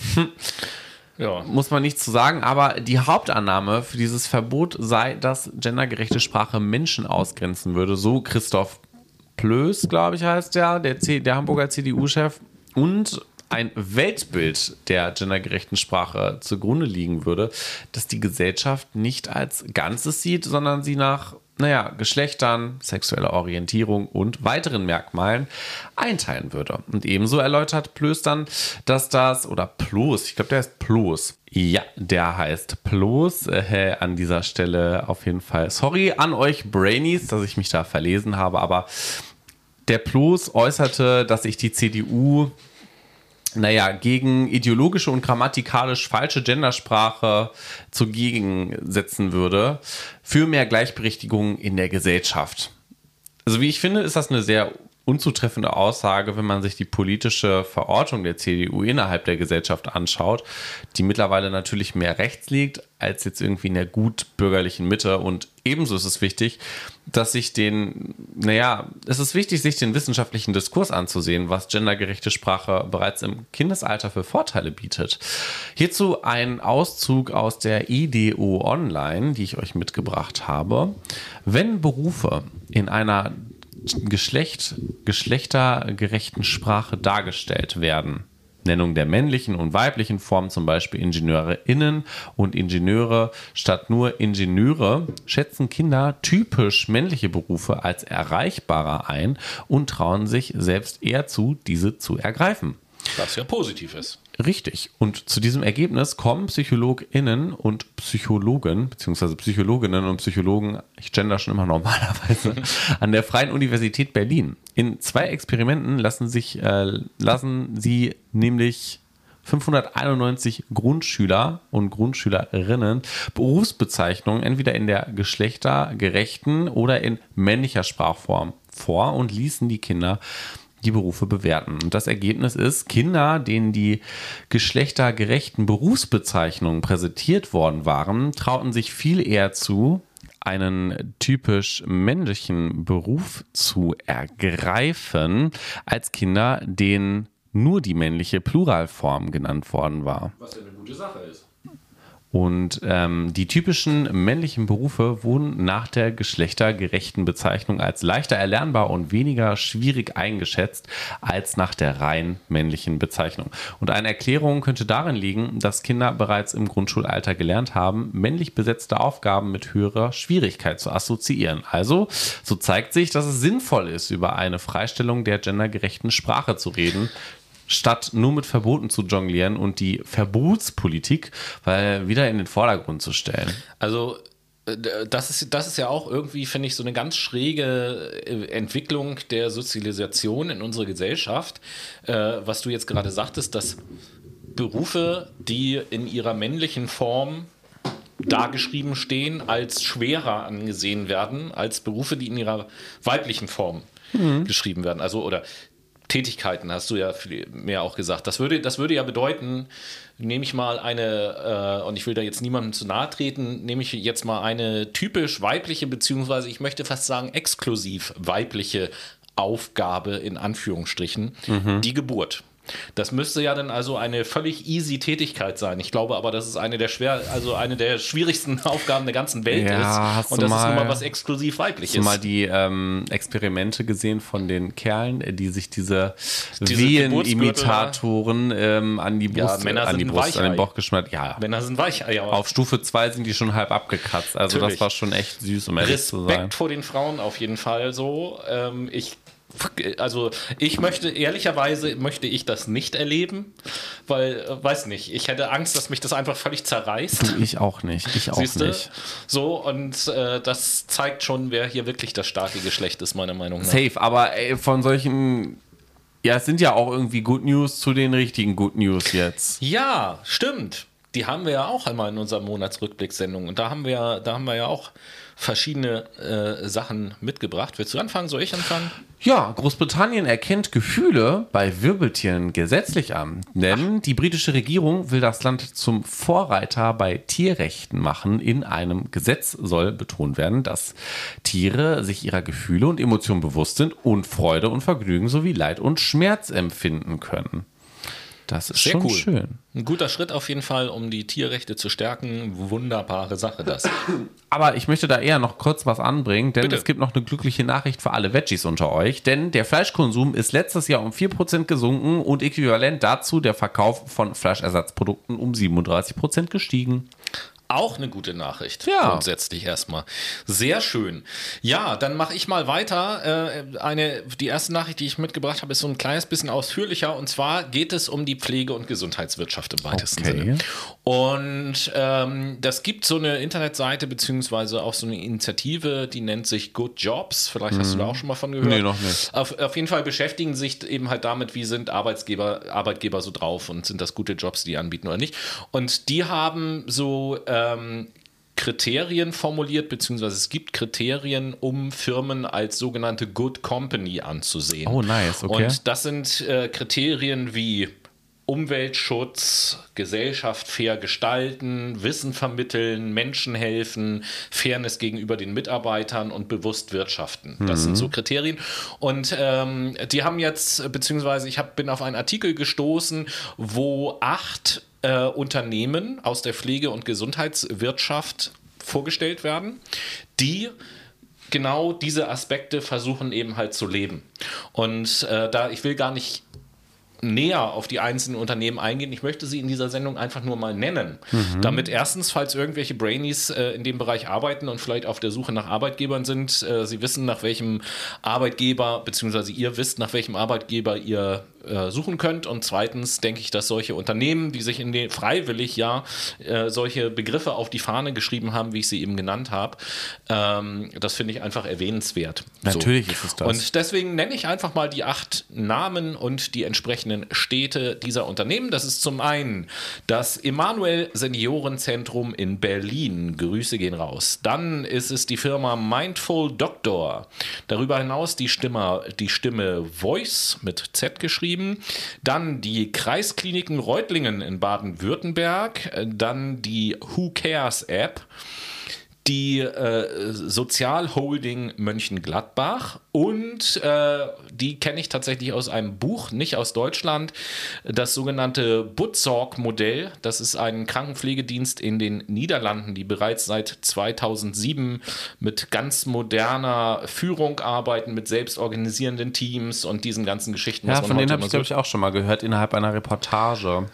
Ja. Muss man nichts zu sagen, aber die Hauptannahme für dieses Verbot sei, dass gendergerechte Sprache Menschen ausgrenzen würde. So Christoph Plöß, glaube ich, heißt der, der, C der Hamburger CDU-Chef. Und ein Weltbild der gendergerechten Sprache zugrunde liegen würde, dass die Gesellschaft nicht als Ganzes sieht, sondern sie nach, naja, Geschlechtern, sexueller Orientierung und weiteren Merkmalen einteilen würde. Und ebenso erläutert Plöß dann, dass das, oder Ploß, ich glaube, der heißt Ploß. Ja, der heißt Ploß. Äh, an dieser Stelle auf jeden Fall. Sorry an euch Brainies, dass ich mich da verlesen habe, aber der Ploß äußerte, dass sich die CDU naja, gegen ideologische und grammatikalisch falsche Gendersprache zugegen setzen würde für mehr Gleichberechtigung in der Gesellschaft. Also wie ich finde, ist das eine sehr unzutreffende Aussage, wenn man sich die politische Verortung der CDU innerhalb der Gesellschaft anschaut, die mittlerweile natürlich mehr rechts liegt als jetzt irgendwie in der gut bürgerlichen Mitte. Und ebenso ist es wichtig, dass sich den, naja, es ist wichtig, sich den wissenschaftlichen Diskurs anzusehen, was gendergerechte Sprache bereits im Kindesalter für Vorteile bietet. Hierzu ein Auszug aus der IDO Online, die ich euch mitgebracht habe. Wenn Berufe in einer Geschlecht, geschlechtergerechten Sprache dargestellt werden. Nennung der männlichen und weiblichen Form, zum Beispiel IngenieurInnen und Ingenieure statt nur Ingenieure, schätzen Kinder typisch männliche Berufe als erreichbarer ein und trauen sich selbst eher zu, diese zu ergreifen. Was ja positiv ist. Richtig. Und zu diesem Ergebnis kommen PsychologInnen und Psychologen, beziehungsweise Psychologinnen und Psychologen, ich gender schon immer normalerweise, an der Freien Universität Berlin. In zwei Experimenten lassen sich, äh, lassen sie nämlich 591 Grundschüler und Grundschülerinnen Berufsbezeichnungen entweder in der geschlechtergerechten oder in männlicher Sprachform vor und ließen die Kinder die Berufe bewerten. Und das Ergebnis ist, Kinder, denen die geschlechtergerechten Berufsbezeichnungen präsentiert worden waren, trauten sich viel eher zu, einen typisch männlichen Beruf zu ergreifen, als Kinder, denen nur die männliche Pluralform genannt worden war. Was ja eine gute Sache ist. Und ähm, die typischen männlichen Berufe wurden nach der geschlechtergerechten Bezeichnung als leichter erlernbar und weniger schwierig eingeschätzt als nach der rein männlichen Bezeichnung. Und eine Erklärung könnte darin liegen, dass Kinder bereits im Grundschulalter gelernt haben, männlich besetzte Aufgaben mit höherer Schwierigkeit zu assoziieren. Also, so zeigt sich, dass es sinnvoll ist, über eine Freistellung der gendergerechten Sprache zu reden, statt nur mit Verboten zu jonglieren und die Verbotspolitik weil wieder in den Vordergrund zu stellen. Also äh, das ist, das ist ja auch irgendwie, finde ich, so eine ganz schräge äh, Entwicklung der Sozialisation in unserer Gesellschaft. Äh, was du jetzt gerade sagtest, dass Berufe, die in ihrer männlichen Form dargeschrieben stehen, als schwerer angesehen werden als Berufe, die in ihrer weiblichen Form mhm. geschrieben werden. Also oder Tätigkeiten, hast du ja mehr auch gesagt. Das würde, das würde ja bedeuten, nehme ich mal eine, äh, und ich will da jetzt niemandem zu nahe treten, nehme ich jetzt mal eine typisch weibliche, beziehungsweise ich möchte fast sagen exklusiv weibliche Aufgabe in Anführungsstrichen, mhm. die Geburt. Das müsste ja dann also eine völlig easy Tätigkeit sein. Ich glaube aber, dass es eine der schwer, also eine der schwierigsten Aufgaben der ganzen Welt ja, ist. Und das mal, ist nun mal was exklusiv weibliches. Hast du mal die ähm, Experimente gesehen von den Kerlen, die sich diese, diese Wehen-Imitatoren ähm, an die Brust, ja, Männer an die Brust, an den Bauch geschnallt? Ja, Männer sind Weichei. Ja. Auf Stufe 2 sind die schon halb abgekratzt. Also Natürlich. das war schon echt süß, um ehrlich Respekt zu sein. Respekt vor den Frauen auf jeden Fall so. Ähm, ich also ich möchte, ehrlicherweise möchte ich das nicht erleben, weil, äh, weiß nicht, ich hätte Angst, dass mich das einfach völlig zerreißt. Ich auch nicht, ich auch Siehste? nicht. So, und äh, das zeigt schon, wer hier wirklich das starke Geschlecht ist, meiner Meinung nach. Safe, aber ey, von solchen ja, es sind ja auch irgendwie Good News zu den richtigen Good News jetzt. Ja, stimmt. Die haben wir ja auch einmal in unserer Monatsrückblickssendung. Und da haben wir, da haben wir ja auch verschiedene äh, Sachen mitgebracht. Willst du anfangen? Soll ich anfangen? Ja, Großbritannien erkennt Gefühle bei Wirbeltieren gesetzlich an, denn Ach. die britische Regierung will das Land zum Vorreiter bei Tierrechten machen. In einem Gesetz soll betont werden, dass Tiere sich ihrer Gefühle und Emotionen bewusst sind und Freude und Vergnügen sowie Leid und Schmerz empfinden können. Das ist Sehr schon cool. schön. Ein guter Schritt auf jeden Fall, um die Tierrechte zu stärken. Wunderbare Sache das. Aber ich möchte da eher noch kurz was anbringen, denn Bitte. es gibt noch eine glückliche Nachricht für alle Veggies unter euch. Denn der Fleischkonsum ist letztes Jahr um 4% gesunken und äquivalent dazu der Verkauf von Fleischersatzprodukten um 37% gestiegen. Auch eine gute Nachricht. Ja. Grundsätzlich erstmal. Sehr schön. Ja, dann mache ich mal weiter. Äh, eine, die erste Nachricht, die ich mitgebracht habe, ist so ein kleines bisschen ausführlicher. Und zwar geht es um die Pflege- und Gesundheitswirtschaft im weitesten okay. Sinne. Und ähm, das gibt so eine Internetseite, beziehungsweise auch so eine Initiative, die nennt sich Good Jobs. Vielleicht hast mhm. du da auch schon mal von gehört. Nee, noch nicht. Auf, auf jeden Fall beschäftigen sich eben halt damit, wie sind Arbeitsgeber, Arbeitgeber so drauf und sind das gute Jobs, die anbieten oder nicht. Und die haben so ähm, Kriterien formuliert, beziehungsweise es gibt Kriterien, um Firmen als sogenannte Good Company anzusehen. Oh, nice, okay. Und das sind äh, Kriterien wie Umweltschutz, Gesellschaft fair gestalten, Wissen vermitteln, Menschen helfen, Fairness gegenüber den Mitarbeitern und bewusst wirtschaften. Das mhm. sind so Kriterien. Und ähm, die haben jetzt, beziehungsweise ich hab, bin auf einen Artikel gestoßen, wo acht äh, Unternehmen aus der Pflege- und Gesundheitswirtschaft vorgestellt werden, die genau diese Aspekte versuchen eben halt zu leben. Und äh, da ich will gar nicht näher auf die einzelnen Unternehmen eingehen. Ich möchte sie in dieser Sendung einfach nur mal nennen, mhm. damit erstens, falls irgendwelche Brainies äh, in dem Bereich arbeiten und vielleicht auf der Suche nach Arbeitgebern sind, äh, sie wissen, nach welchem Arbeitgeber, beziehungsweise ihr wisst, nach welchem Arbeitgeber ihr äh, suchen könnt. Und zweitens denke ich, dass solche Unternehmen, die sich in den freiwillig ja äh, solche Begriffe auf die Fahne geschrieben haben, wie ich sie eben genannt habe, ähm, das finde ich einfach erwähnenswert. Natürlich so. ist es das. Und deswegen nenne ich einfach mal die acht Namen und die entsprechenden Städte dieser Unternehmen. Das ist zum einen das Emanuel Seniorenzentrum in Berlin. Grüße gehen raus. Dann ist es die Firma Mindful Doctor. Darüber hinaus die Stimme, die Stimme Voice mit Z geschrieben geschrieben. Dann die Kreiskliniken Reutlingen in Baden-Württemberg. Dann die Who Cares App die äh, Sozialholding Mönchengladbach und äh, die kenne ich tatsächlich aus einem Buch, nicht aus Deutschland, das sogenannte Butzorg-Modell. Das ist ein Krankenpflegedienst in den Niederlanden, die bereits seit 2007 mit ganz moderner Führung arbeiten, mit selbstorganisierenden Teams und diesen ganzen Geschichten. Ja, von denen habe ich, glaube ich, auch schon mal gehört innerhalb einer Reportage.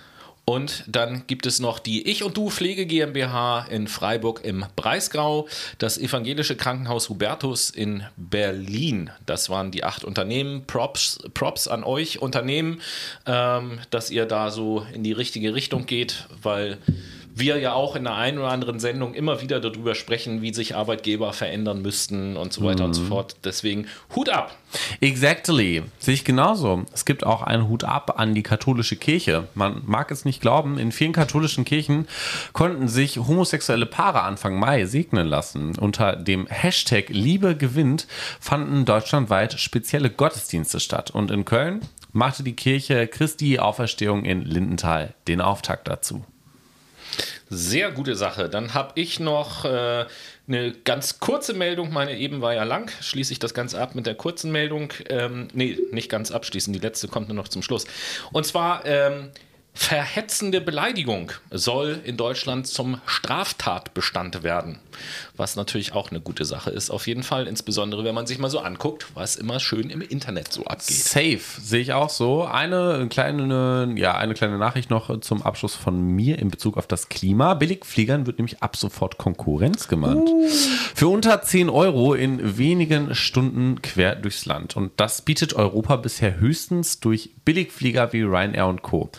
Und dann gibt es noch die Ich und Du Pflege GmbH in Freiburg im Breisgau, das Evangelische Krankenhaus Hubertus in Berlin. Das waren die acht Unternehmen. Props, Props an euch Unternehmen, ähm, dass ihr da so in die richtige Richtung geht, weil wir ja auch in der einen oder anderen Sendung immer wieder darüber sprechen, wie sich Arbeitgeber verändern müssten und so weiter mhm. und so mhm. fort. Deswegen Hut ab. Exactly. Sehe ich genauso. Es gibt auch einen Hut ab an die katholische Kirche. Man mag es nicht glauben, in vielen katholischen Kirchen konnten sich homosexuelle Paare Anfang Mai segnen lassen. Unter dem Hashtag Liebe gewinnt fanden deutschlandweit spezielle Gottesdienste statt. Und in Köln machte die Kirche Christi Auferstehung in Lindenthal den Auftakt dazu. Sehr gute Sache. Dann habe ich noch äh, eine ganz kurze Meldung. Meine eben war ja lang. Schließe ich das Ganze ab mit der kurzen Meldung. Ähm, nee, nicht ganz abschließen. Die letzte kommt nur noch zum Schluss. Und zwar. Ähm, Verhetzende Beleidigung soll in Deutschland zum Straftatbestand werden, was natürlich auch eine gute Sache ist, auf jeden Fall, insbesondere wenn man sich mal so anguckt, was immer schön im Internet so abgeht. Safe, sehe ich auch so. Eine kleine, ja, eine kleine Nachricht noch zum Abschluss von mir in Bezug auf das Klima. Billigfliegern wird nämlich ab sofort Konkurrenz genannt. Uh. Für unter 10 Euro in wenigen Stunden quer durchs Land. Und das bietet Europa bisher höchstens durch Billigflieger wie Ryanair und Co.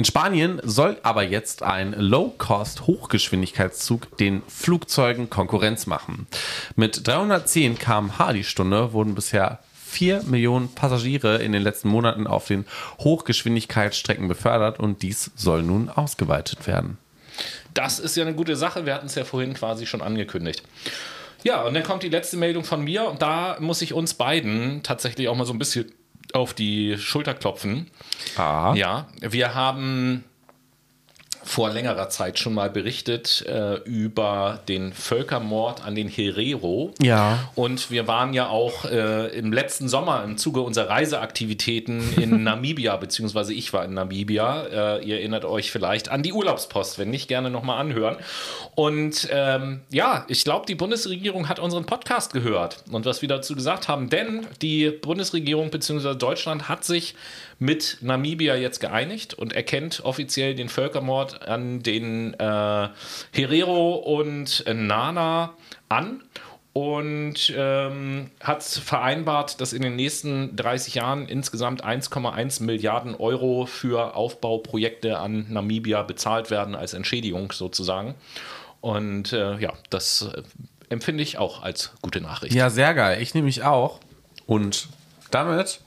In Spanien soll aber jetzt ein Low-Cost-Hochgeschwindigkeitszug den Flugzeugen Konkurrenz machen. Mit 310 km/h die Stunde wurden bisher 4 Millionen Passagiere in den letzten Monaten auf den Hochgeschwindigkeitsstrecken befördert und dies soll nun ausgeweitet werden. Das ist ja eine gute Sache. Wir hatten es ja vorhin quasi schon angekündigt. Ja, und dann kommt die letzte Meldung von mir und da muss ich uns beiden tatsächlich auch mal so ein bisschen auf die Schulter klopfen. Ah. Ja, wir haben vor längerer Zeit schon mal berichtet äh, über den Völkermord an den Herero. Ja. Und wir waren ja auch äh, im letzten Sommer im Zuge unserer Reiseaktivitäten in Namibia, beziehungsweise ich war in Namibia. Äh, ihr erinnert euch vielleicht an die Urlaubspost, wenn nicht, gerne nochmal anhören. Und ähm, ja, ich glaube, die Bundesregierung hat unseren Podcast gehört und was wir dazu gesagt haben, denn die Bundesregierung beziehungsweise Deutschland hat sich mit Namibia jetzt geeinigt und erkennt offiziell den Völkermord an den äh, Herero und Nana an und ähm, hat vereinbart, dass in den nächsten 30 Jahren insgesamt 1,1 Milliarden Euro für Aufbauprojekte an Namibia bezahlt werden als Entschädigung sozusagen. Und äh, ja, das äh, empfinde ich auch als gute Nachricht. Ja, sehr geil. Ich nehme mich auch. Und damit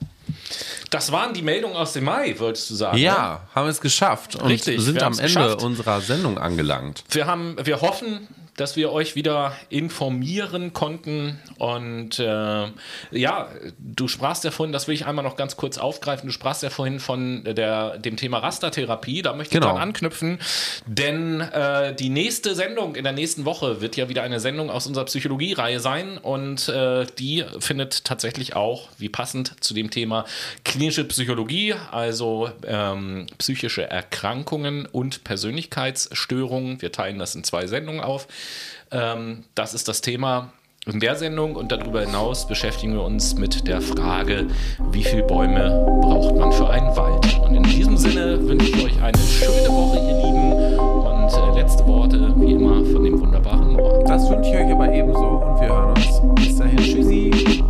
das waren die Meldungen aus dem Mai, wolltest du sagen? Ja, ne? haben es geschafft und Richtig, sind am Ende geschafft. unserer Sendung angelangt. Wir haben, wir hoffen, dass wir euch wieder informieren konnten. Und äh, ja, du sprachst ja vorhin, das will ich einmal noch ganz kurz aufgreifen, du sprachst ja vorhin von der, dem Thema Rastertherapie. Da möchte genau. ich dann anknüpfen, denn äh, die nächste Sendung in der nächsten Woche wird ja wieder eine Sendung aus unserer Psychologie-Reihe sein. Und äh, die findet tatsächlich auch, wie passend zu dem Thema klinische Psychologie, also ähm, psychische Erkrankungen und Persönlichkeitsstörungen. Wir teilen das in zwei Sendungen auf. Ähm, das ist das Thema. In der Sendung und darüber hinaus beschäftigen wir uns mit der Frage, wie viele Bäume braucht man für einen Wald. Und in diesem Sinne wünsche ich euch eine schöne Woche, ihr Lieben. Und äh, letzte Worte, wie immer, von dem wunderbaren Noah. Das wünsche ich euch aber ebenso und wir hören uns. Bis dahin. Tschüssi.